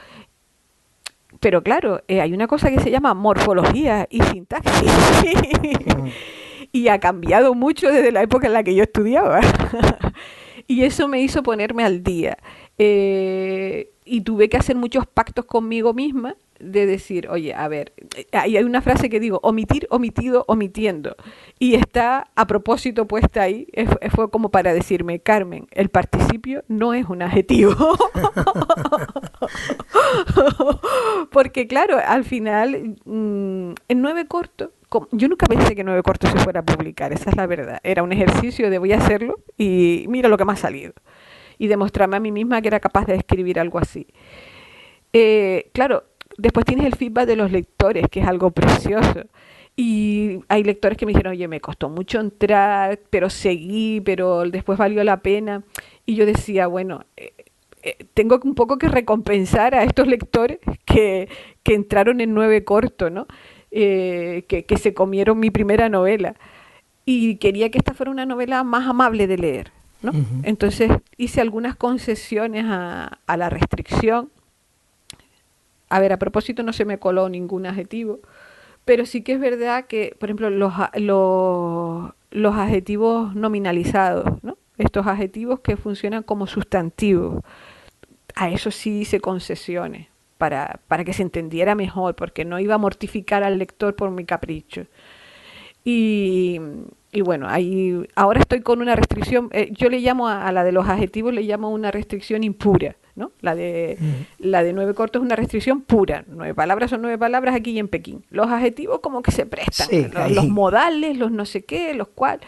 Pero claro, eh, hay una cosa que se llama morfología y sintaxis. [LAUGHS] y ha cambiado mucho desde la época en la que yo estudiaba. y eso me hizo ponerme al día. Eh, y tuve que hacer muchos pactos conmigo misma de decir, oye, a ver, hay una frase que digo, omitir, omitido, omitiendo. Y está a propósito puesta ahí, fue como para decirme, Carmen, el participio no es un adjetivo. [LAUGHS] Porque claro, al final, mm, en nueve cortos, com- yo nunca pensé que nueve cortos se fuera a publicar, esa es la verdad. Era un ejercicio de voy a hacerlo y mira lo que me ha salido. Y demostrarme a mí misma que era capaz de escribir algo así. Eh, claro, después tienes el feedback de los lectores, que es algo precioso. Y hay lectores que me dijeron, oye, me costó mucho entrar, pero seguí, pero después valió la pena. Y yo decía, bueno, eh, eh, tengo un poco que recompensar a estos lectores que, que entraron en nueve corto, ¿no? Eh, que, que, se comieron mi primera novela. Y quería que esta fuera una novela más amable de leer. ¿no? Entonces hice algunas concesiones a, a, la restricción. A ver, a propósito no se me coló ningún adjetivo, pero sí que es verdad que, por ejemplo, los, los, los adjetivos nominalizados, ¿no? estos adjetivos que funcionan como sustantivos, a eso sí hice concesiones para, para que se entendiera mejor, porque no iba a mortificar al lector por mi capricho. Y, y bueno, ahí ahora estoy con una restricción, eh, yo le llamo a, a, la de los adjetivos, le llamo una restricción impura, ¿no? La de, mm. la de nueve cortos es una restricción pura, nueve palabras son nueve palabras aquí y en Pekín. Los adjetivos como que se prestan, sí, los, los, modales, los no sé qué, los cual.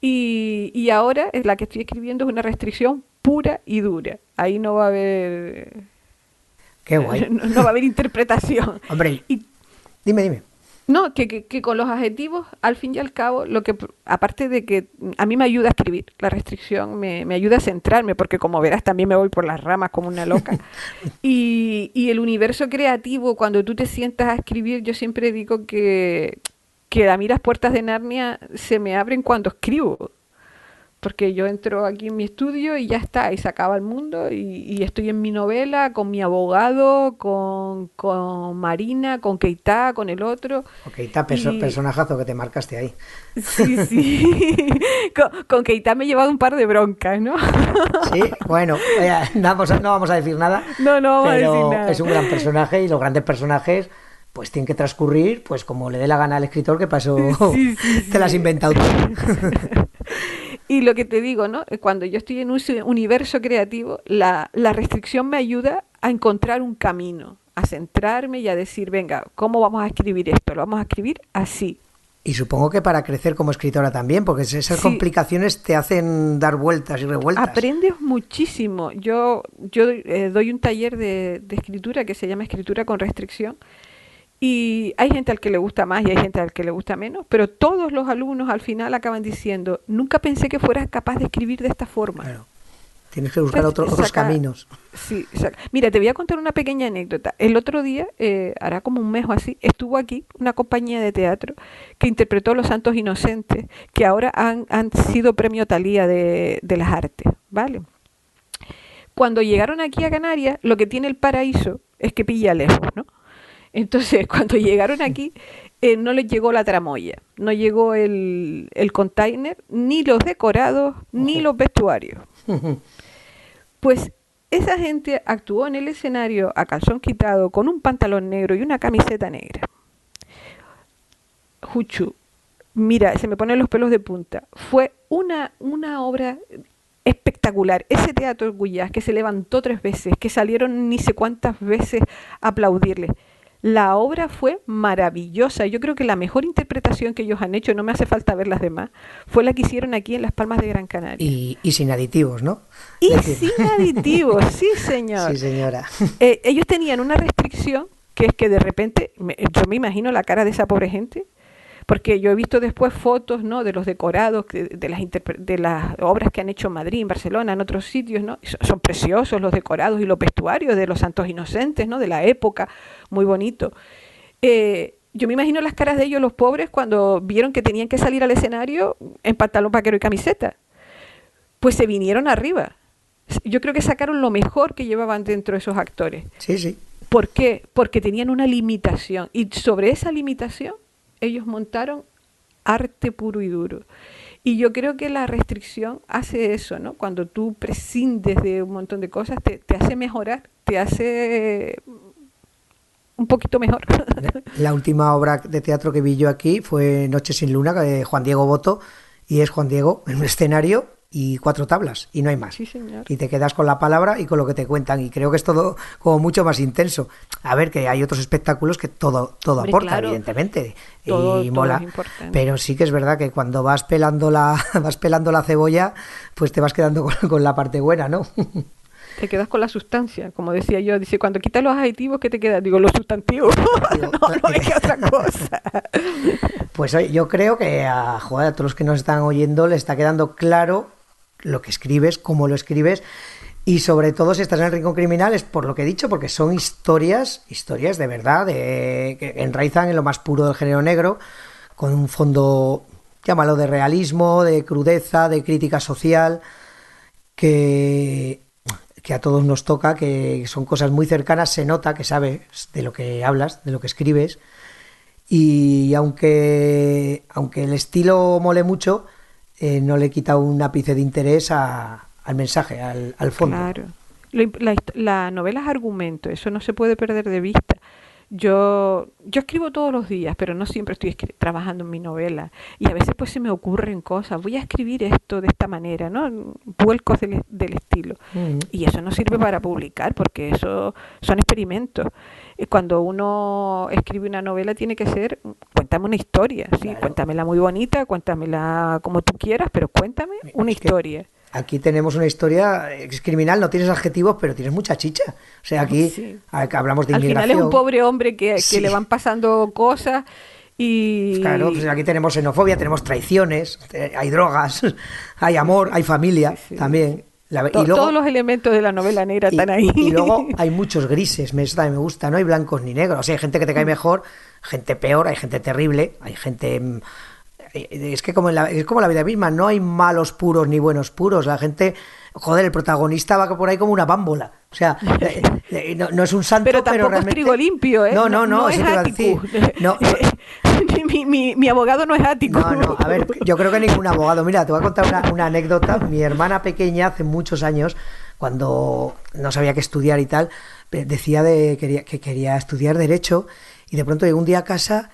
Y, y ahora es la que estoy escribiendo es una restricción pura y dura. Ahí no va a haber Qué guay. [LAUGHS] No, no, va a haber interpretación. Hombre, y, dime, dime. No, que, que, que, con los adjetivos, al fin y al cabo, lo que aparte de que a mí me ayuda a escribir, la restricción me, me ayuda a centrarme, porque como verás también me voy por las ramas como una loca. [LAUGHS] y, y, el universo creativo, cuando tú te sientas a escribir, yo siempre digo que, que a mí las puertas de Narnia se me abren cuando escribo porque yo entro aquí en mi estudio y ya está, y se acaba el mundo, y, y estoy en mi novela con mi abogado, con, con Marina, con Keita, con el otro. Con Keita, perso y... personajazo que te marcaste ahí. Sí, sí. [LAUGHS] con, con, Keita me he llevado un par de broncas, ¿no? [LAUGHS] sí, bueno, eh, no, vamos a, no vamos a decir nada. No, no vamos pero a decir nada. Es un gran personaje y los grandes personajes pues tienen que transcurrir pues como le dé la gana al escritor, que pasó [LAUGHS] sí, sí, sí. te las has inventado tú. Y lo que te digo, ¿no? Cuando yo estoy en un universo creativo, la, la, restricción me ayuda a encontrar un camino, a centrarme y a decir, venga, ¿cómo vamos a escribir esto? Lo vamos a escribir así. Y supongo que para crecer como escritora también, porque esas sí. complicaciones te hacen dar vueltas y revueltas. Aprendes muchísimo. Yo, yo eh, doy un taller de, de escritura que se llama Escritura con Restricción y hay gente al que le gusta más y hay gente al que le gusta menos, pero todos los alumnos al final acaban diciendo, nunca pensé que fueras capaz de escribir de esta forma. Claro. Tienes que buscar otro, otros caminos. Sí, saca. mira, te voy a contar una pequeña anécdota. El otro día, eh, hará como un mes o así, estuvo aquí una compañía de teatro que interpretó Los Santos Inocentes, que ahora han, han sido premio Talía de, de las artes, ¿vale? Cuando llegaron aquí a Canarias, lo que tiene el paraíso es que pilla lejos, ¿no? Entonces, [LAUGHS] cuando llegaron aquí, eh, no les llegó la tramoya, no llegó el, el container, ni los decorados, ni los vestuarios. Pues esa gente actuó en el escenario a calzón quitado, con un pantalón negro y una camiseta negra. Juchu, mira, se me ponen los pelos de punta. Fue una, una obra espectacular. Ese teatro Guyas que se levantó tres veces, que salieron ni sé cuántas veces a aplaudirle. La obra fue maravillosa. Yo creo que la mejor interpretación que ellos han hecho, no me hace falta ver las demás, fue la que hicieron aquí en Las Palmas de Gran Canaria. Y, y sin aditivos, ¿no? Y sin [LAUGHS] aditivos, sí, señor. Sí, señora. Eh, ellos tenían una restricción que es que de repente, me, yo me imagino la cara de esa pobre gente, porque yo he visto después fotos ¿no? de los decorados, de, de, las de las obras que han hecho en Madrid, en Barcelona, en otros sitios, ¿no? son preciosos los decorados y los vestuarios de los santos inocentes, ¿no? de la época, muy bonito. Eh, yo me imagino las caras de ellos, los pobres, cuando vieron que tenían que salir al escenario en pantalón vaquero y camiseta. Pues se vinieron arriba. Yo creo que sacaron lo mejor que llevaban dentro de esos actores. Sí, sí. ¿Por qué? Porque tenían una limitación. Y sobre esa limitación ellos montaron arte puro y duro. Y yo creo que la restricción hace eso, ¿no? Cuando tú prescindes de un montón de cosas, te, hace mejorar, te hace un poquito mejor. La última obra de teatro que vi yo aquí fue Noche sin Luna, de Juan Diego Boto, y es Juan Diego en un escenario y cuatro tablas y no hay más. Sí, señor. Y te quedas con la palabra y con lo que te cuentan y creo que es todo como mucho más intenso. A ver que hay otros espectáculos que todo todo Hombre, aporta claro. evidentemente todo, y mola, pero sí que es verdad que cuando vas pelando la [LAUGHS] vas pelando la cebolla, pues te vas quedando con, con la parte buena, ¿no? [LAUGHS] te quedas con la sustancia, como decía yo, dice, cuando quitas los adjetivos, ¿qué te queda? Digo, los sustantivos, [LAUGHS] no, no es que otra cosa. Pues yo creo que a, joder, a todos los que nos están oyendo le está quedando claro lo que escribes, cómo lo escribes Y sobre todo si estás en el rincón criminal es por lo que he dicho, porque son historias, historias de verdad, de, que enraizan en lo más puro del género negro, con un fondo, llámalo de realismo, de crudeza, de crítica social, que, que a todos nos toca, que son cosas muy cercanas, se nota que sabes de lo que hablas, de lo que escribes. Y aunque, aunque el estilo mole mucho, eh, no le quita un ápice de interés a, al mensaje, al, al fondo. Claro. La, la, novela es argumento, eso no se puede perder de vista. Yo, yo escribo todos los días, pero no siempre estoy trabajando en mi novela. Y a veces pues se me ocurren cosas. Voy a escribir esto de esta manera, ¿no? Vuelcos del, del estilo. Mm. Y eso no sirve para publicar, porque eso son experimentos. Cuando uno escribe una novela tiene que ser, cuéntame una historia, ¿sí? Claro. Cuéntamela muy bonita, cuéntamela como tú quieras, pero cuéntame una historia. Aquí tenemos una historia es criminal, no tienes adjetivos, pero tienes mucha chicha. O sea, aquí sí. hablamos de Al inmigración. Al final es un pobre hombre que, que sí. le van pasando cosas y... Claro, pues aquí tenemos xenofobia, tenemos traiciones, hay drogas, [LAUGHS] hay amor, hay familia sí, también. La, y luego, Todos los elementos de la novela negra y, están ahí. Y luego [LAUGHS] hay muchos grises, me, me gusta, no hay blancos ni negros. O sea, hay gente que te cae mejor, gente peor, hay gente terrible, hay gente es que como en la, es como la vida misma, no hay malos puros ni buenos puros. La gente, joder, el protagonista va por ahí como una bámbola. O sea, [LAUGHS] no, no es un santo, pero tampoco pero realmente... es trigo limpio, ¿eh? No, no, no, no es. No, [LAUGHS] [LAUGHS] mi, mi, mi, abogado no es ático. No, no, a ver, yo creo que ningún abogado. Mira, te voy a contar una, una anécdota. Mi hermana pequeña, hace muchos años, cuando no sabía qué estudiar y tal, decía de, quería, que quería estudiar Derecho y de pronto llegó un día a casa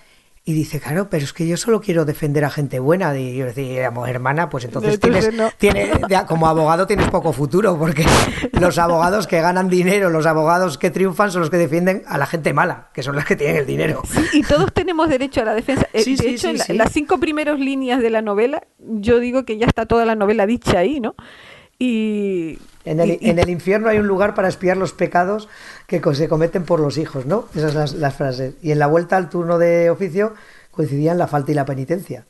y dice, claro, pero es que yo solo quiero defender a gente buena. Y yo decía, hermana, pues entonces, tienes, no. tienes, como abogado tienes poco futuro, porque [LAUGHS] los abogados que ganan dinero, los abogados que triunfan son los que defienden a la gente mala, que son las que tienen el dinero. Sí, y todos tenemos derecho a la defensa. Sí, de sí, hecho, en, la, las cinco primeras líneas de la novela, yo digo que ya está toda la novela dicha ahí, ¿no? Y, en el, en el, infierno hay un lugar para espiar los pecados que se cometen por los hijos, ¿no? Esas son las, las, frases. Y en la vuelta al turno de oficio coincidían la falta y la penitencia.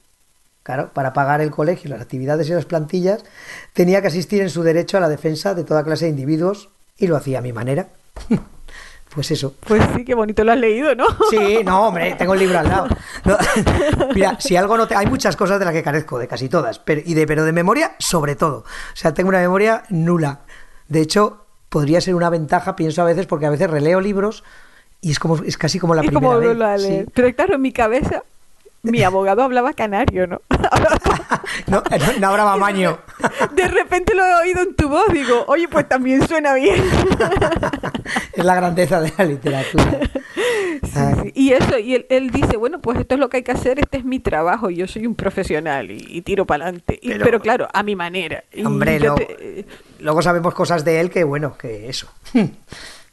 Claro, para pagar el colegio, las actividades y las plantillas, tenía que asistir en su derecho a la defensa de toda clase de individuos y lo hacía a mi manera. [LAUGHS] Pues eso. Pues sí, qué bonito lo has leído, ¿no? Sí, no, hombre, [LAUGHS] tengo el libro al lado. No, [LAUGHS] mira, si algo no te... Hay muchas cosas de las que carezco, de casi todas, pero, y de, pero de memoria sobre todo. O sea, tengo una memoria nula. De hecho, podría ser una ventaja, pienso a veces, porque a veces releo libros y es como es casi como la es primera como vez. Sí. Pero claro, en mi cabeza mi abogado hablaba canario, ¿no? [LAUGHS] no, no hablaba maño. De repente lo he oído en tu voz, digo, oye, pues también suena bien. [LAUGHS] es la grandeza de la literatura. Sí, sí. Y eso, y él, él, dice, bueno, pues esto es lo que hay que hacer, este es mi trabajo, yo soy un profesional y, y tiro para adelante. Pero, pero, claro, a mi manera. Hombre, te... luego sabemos cosas de él que, bueno, que eso [LAUGHS]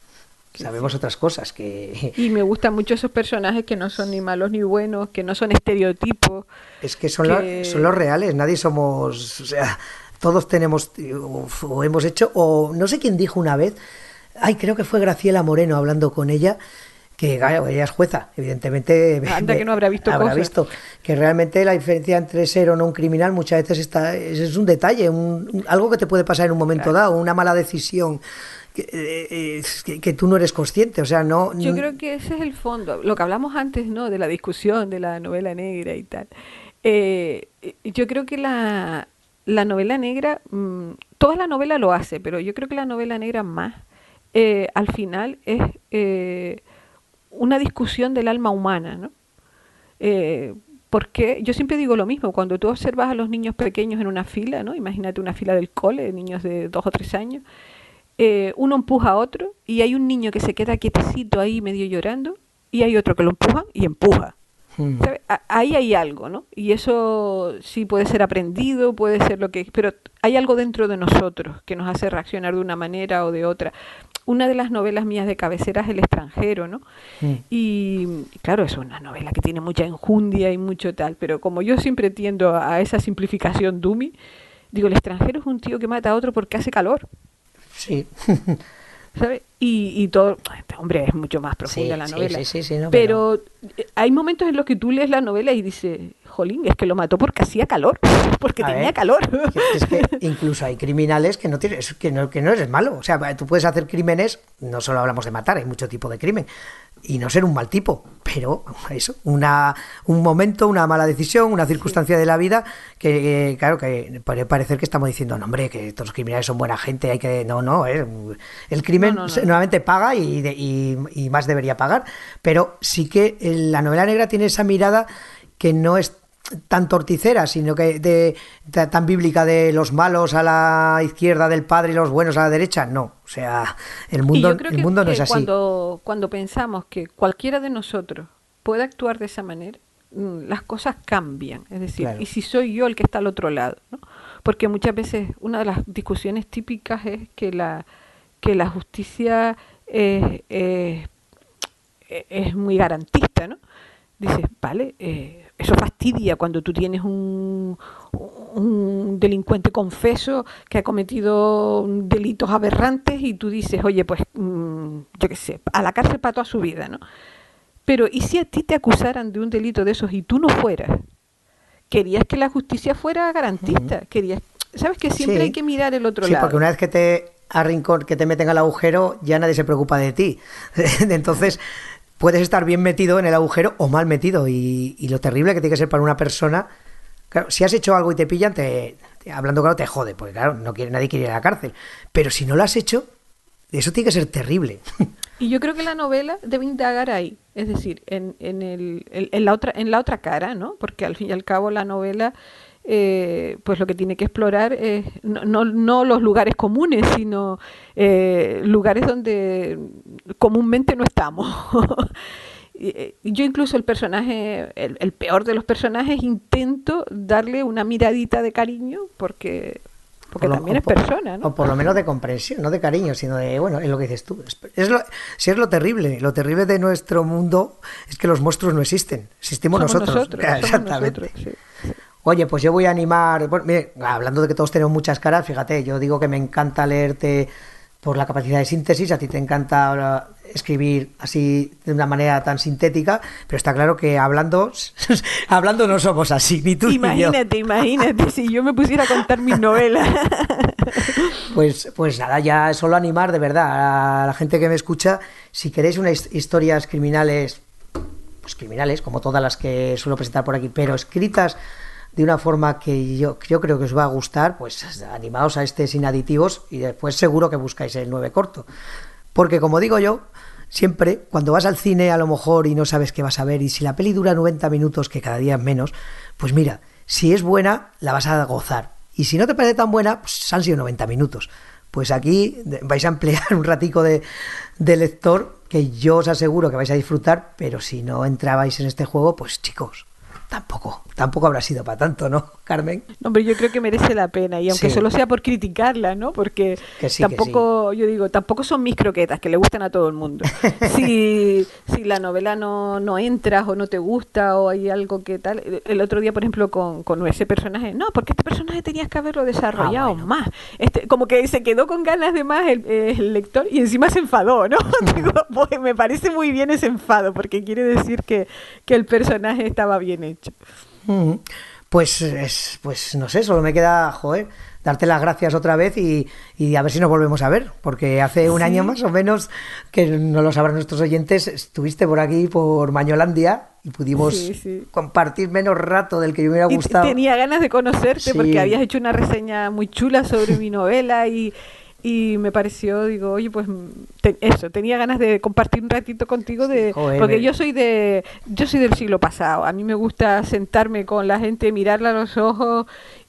sabemos sí. otras cosas que [LAUGHS] y me gustan mucho esos personajes que no son ni malos ni buenos que no son estereotipos es que son, que... La, son los reales nadie somos o sea todos tenemos o hemos hecho o no sé quién dijo una vez ay creo que fue Graciela Moreno hablando con ella que ella es jueza, evidentemente Anda que [LAUGHS] no habrá visto habrá cosas. visto que realmente la diferencia entre ser o no un criminal muchas veces está es, es un detalle, un, algo que te puede pasar en un momento claro. dado, una mala decisión que, eh, que, que, tú no eres consciente, o sea, no... Yo creo que ese es el fondo, lo que hablamos antes, ¿no? De la discusión de la novela negra y tal. Eh, yo creo que la, la novela negra, mmm, toda la novela lo hace, pero yo creo que la novela negra más, eh, al final es eh, una discusión del alma humana, ¿no? Eh, porque yo siempre digo lo mismo, cuando tú observas a los niños pequeños en una fila, ¿no? Imagínate una fila del cole, niños de dos o tres años, eh, uno empuja a otro y hay un niño que se queda quietecito ahí medio llorando y hay otro que lo empuja y empuja. Hmm. Ahí hay algo, ¿no? Y eso sí puede ser aprendido, puede ser lo que... Pero hay algo dentro de nosotros que nos hace reaccionar de una manera o de otra. Una de las novelas mías de cabecera es El extranjero, ¿no? Hmm. Y claro, es una novela que tiene mucha enjundia y mucho tal, pero como yo siempre tiendo a esa simplificación dummy, digo, el extranjero es un tío que mata a otro porque hace calor. Sí. [LAUGHS] ¿Sabes? Y, y, todo, hombre, es mucho más profunda sí, la novela. Sí, sí, no, pero, pero, hay momentos en los que tú lees la novela y dices, jolín, es que lo mató porque hacía calor, [LAUGHS] porque tenía calor. Es que [LAUGHS] incluso hay criminales que no tienes, que no, que no eres malo. O sea, tú puedes hacer crímenes, no solo hablamos de matar, hay mucho tipo de crimen, y no ser un mal tipo, pero eso, una, un momento, una mala decisión, una circunstancia de la vida que, claro, que puede parecer que estamos diciendo, no, hombre, que todos los criminales son buena gente, hay que. No, no, eh, el crimen nuevamente paga y, y, y más debería pagar, pero sí que la novela negra tiene esa mirada que no es tan torticera, sino que de, tan bíblica de los malos a la izquierda del padre y los buenos a la derecha, no. O sea, el mundo, el mundo no es así. Cuando, cuando pensamos que cualquiera de nosotros puede actuar de esa manera, mm, las cosas cambian. Es decir, y si soy yo el que está al otro lado, ¿no? Porque muchas veces una de las discusiones típicas es que la, que la justicia es, es muy garantista, ¿no? Dices, vale, eh, eso fastidia cuando tú tienes un, un, delincuente confeso que ha cometido delitos aberrantes y tú dices, oye, pues mm, yo qué sé, a la cárcel para toda su vida, ¿no? Pero ¿y si a ti te acusaran de un delito de esos y tú no fueras? Querías que la justicia fuera garantista, querías, sabes que siempre hay que mirar el otro lado. Sí, porque una vez que te arrincón, que te meten al agujero, ya nadie se preocupa de ti. [LAUGHS] Entonces, puedes estar bien metido en el agujero o mal metido. Y, lo terrible que tiene que ser para una persona. Claro, si has hecho algo y te pillan, te, hablando claro, te jode, porque claro, no quiere, nadie quiere ir a la cárcel. Pero si no lo has hecho, eso tiene que ser terrible. [LAUGHS] Y yo creo que la novela debe indagar ahí, es decir, en, en, el, en, la, otra, en la otra cara, ¿no? Porque al fin y al cabo la novela eh, pues lo que tiene que explorar es no, no, los lugares comunes, sino eh, lugares donde comúnmente no estamos. [LAUGHS] Eh, yo incluso el personaje, el, peor de los personajes, intento darle una miradita de cariño porque porque también es persona, ¿no? O por lo menos de comprensión, no de cariño, sino de, bueno, es lo que dices tú. Es lo, si es lo terrible, lo terrible de nuestro mundo es que los monstruos no existen, existimos [LAUGHS] nosotros. Exactamente. Oye, pues yo voy a animar, hablando de que todos tenemos muchas caras, fíjate, yo digo que me encanta leerte por la capacidad de síntesis, a ti te encanta escribir así de una manera tan sintética, pero está claro que hablando, [LAUGHS] hablando no somos así, ni tú imagínate, ni yo. Imagínate, si yo me pusiera a contar mis novelas. [LAUGHS] Pues, pues nada, ya solo animar de verdad a la gente que me escucha, si queréis unas historias criminales, pues criminales, como todas las que suelo presentar por aquí, pero escritas de una forma que yo, yo creo que os va a gustar, pues animaos a este sin aditivos y después seguro que buscáis el 9 corto. Porque como digo yo, siempre cuando vas al cine a lo mejor y no sabes qué vas a ver y si la peli dura 90 minutos, que cada día es menos, pues mira, si es buena, la vas a gozar. Y si no te parece tan buena, pues han sido 90 minutos. Pues aquí vais a emplear un ratico de, de lector que yo os aseguro que vais a disfrutar, pero si no entrabais en este juego, pues chicos, tampoco, tampoco habrá sido para tanto, ¿no, Carmen? Hombre, yo creo que merece la pena, y aunque solo sea por criticarla, ¿no? Porque tampoco, yo digo, tampoco son mis croquetas, que le gustan a todo el mundo. [LAUGHS] si, si la novela no, no entras o no te gusta o hay algo que tal. El otro día, por ejemplo, con, con ese personaje, no, porque este personaje tenías que haberlo desarrollado ah, más. Este, como que se quedó con ganas de más el, lector y encima se enfadó, ¿no? [LAUGHS] pues me parece muy bien ese enfado, porque quiere decir que, que el personaje estaba bien hecho. Pues, es, pues no sé, solo me queda, joder, darte las gracias otra vez y, a ver si nos volvemos a ver, porque hace un año más o menos, que no lo sabrán nuestros oyentes, estuviste por aquí, por Mañolandia, y pudimos compartir menos rato del que yo me hubiera gustado. tenía ganas de conocerte porque habías hecho una reseña muy chula sobre mi novela y y me pareció, digo, oye, pues eso, tenía ganas de compartir un ratito contigo de porque yo soy de yo soy del siglo pasado. A mí me gusta sentarme con la gente, mirarla a los ojos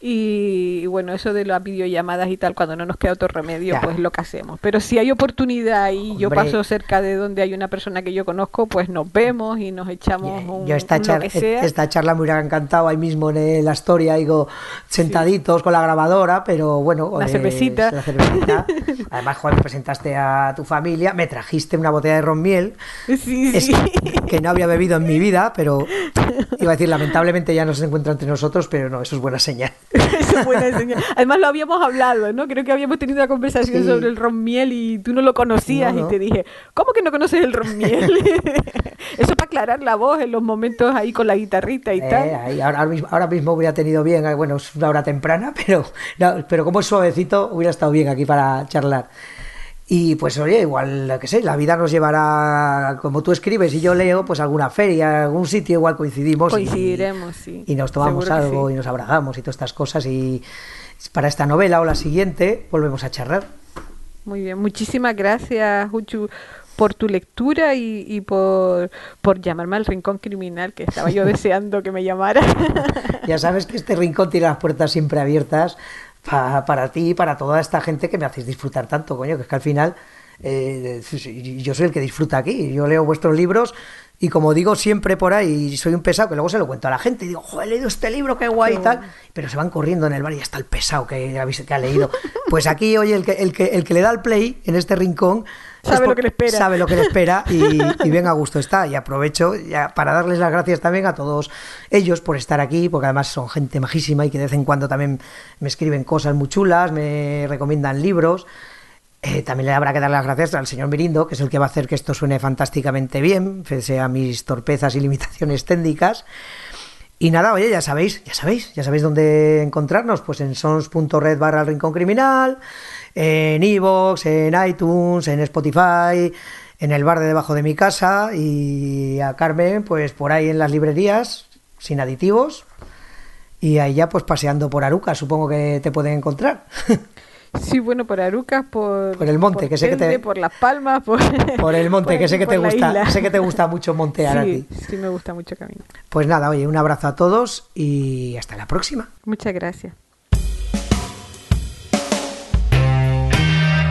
y, bueno, eso de las videollamadas y tal, cuando no nos queda otro remedio, pues lo que hacemos. Pero si hay oportunidad y yo paso cerca de donde hay una persona que yo conozco, pues nos vemos y nos echamos un, yo esta, charla, esta charla me hubiera encantado ahí mismo en la historia, digo, sentaditos con la grabadora, pero bueno, la cervecita. [LAUGHS] Además, Juan, presentaste a tu familia, me trajiste una botella de ron miel, que no había bebido en mi vida, pero iba a decir, lamentablemente ya no se encuentra entre nosotros, pero no, eso es buena señal. [LAUGHS] Eso es buena señal. Además lo habíamos hablado, ¿no? Creo que habíamos tenido una conversación Sí. sobre el ron miel y tú no lo conocías No, no. y te dije, ¿cómo que no conoces el ron miel? [LAUGHS] Eso para aclarar la voz en los momentos ahí con la guitarrita y Eh, tal. ahí, ahora, ahora mismo, ahora mismo hubiera tenido bien, eh, bueno, es una hora temprana, [LAUGHS] pero, no, pero como es suavecito, hubiera estado bien aquí para charlar. Y pues oye, igual, lo que sé, la vida nos llevará, como tú escribes y yo leo, pues alguna feria, algún sitio, igual coincidimos. y- Coincidiremos, sí. Y nos tomamos Seguro algo sí. y nos abrazamos y todas estas cosas. Y para esta novela o la siguiente, volvemos a charlar. Muy bien, muchísimas gracias, Juchu, por tu lectura y, y por, por llamarme al rincón criminal, que estaba yo [LAUGHS] deseando que me llamara. Ya sabes que este rincón tiene las puertas siempre abiertas pa- para ti y para toda esta gente que me hacéis disfrutar tanto, coño, que es que al final eh, yo soy el que disfruta aquí. Yo leo vuestros libros y como digo siempre por ahí, soy un pesado que luego se lo cuento a la gente y digo, joder, he leído este libro, qué guay y tal, pero se van corriendo en el bar y ya está el pesado que, que ha leído. Pues aquí, oye, el que, el, que, el que le da el play en este rincón Sabe lo que le espera. Sabe lo que le espera [LAUGHS] y, y bien a gusto está. Y aprovecho ya para darles las gracias también a todos ellos por estar aquí, porque además son gente majísima y que de vez en cuando también me escriben cosas muy chulas, me recomiendan libros. Eh, también le habrá que dar las gracias al señor Mirindo, que es el que va a hacer que esto suene fantásticamente bien, pese a mis torpezas y limitaciones técnicas. Y nada, oye, ya sabéis, ya sabéis, ya sabéis dónde encontrarnos, pues en sons.red barra el rincón criminal, en iVoox, en iTunes, en Spotify, en el bar de debajo de mi casa y a Carmen, pues por ahí en las librerías, sin aditivos. Y ahí ya pues paseando por Aruca, supongo que te pueden encontrar. [LAUGHS] Sí, bueno, por Arucas, por, Por el monte, que sé que te- por Las Palmas, por, Por el monte, por que sé que te gusta, isla. sé que te gusta mucho montear sí, aquí. sí, me gusta mucho caminar. Pues nada, oye, un abrazo a todos y hasta la próxima. Muchas gracias.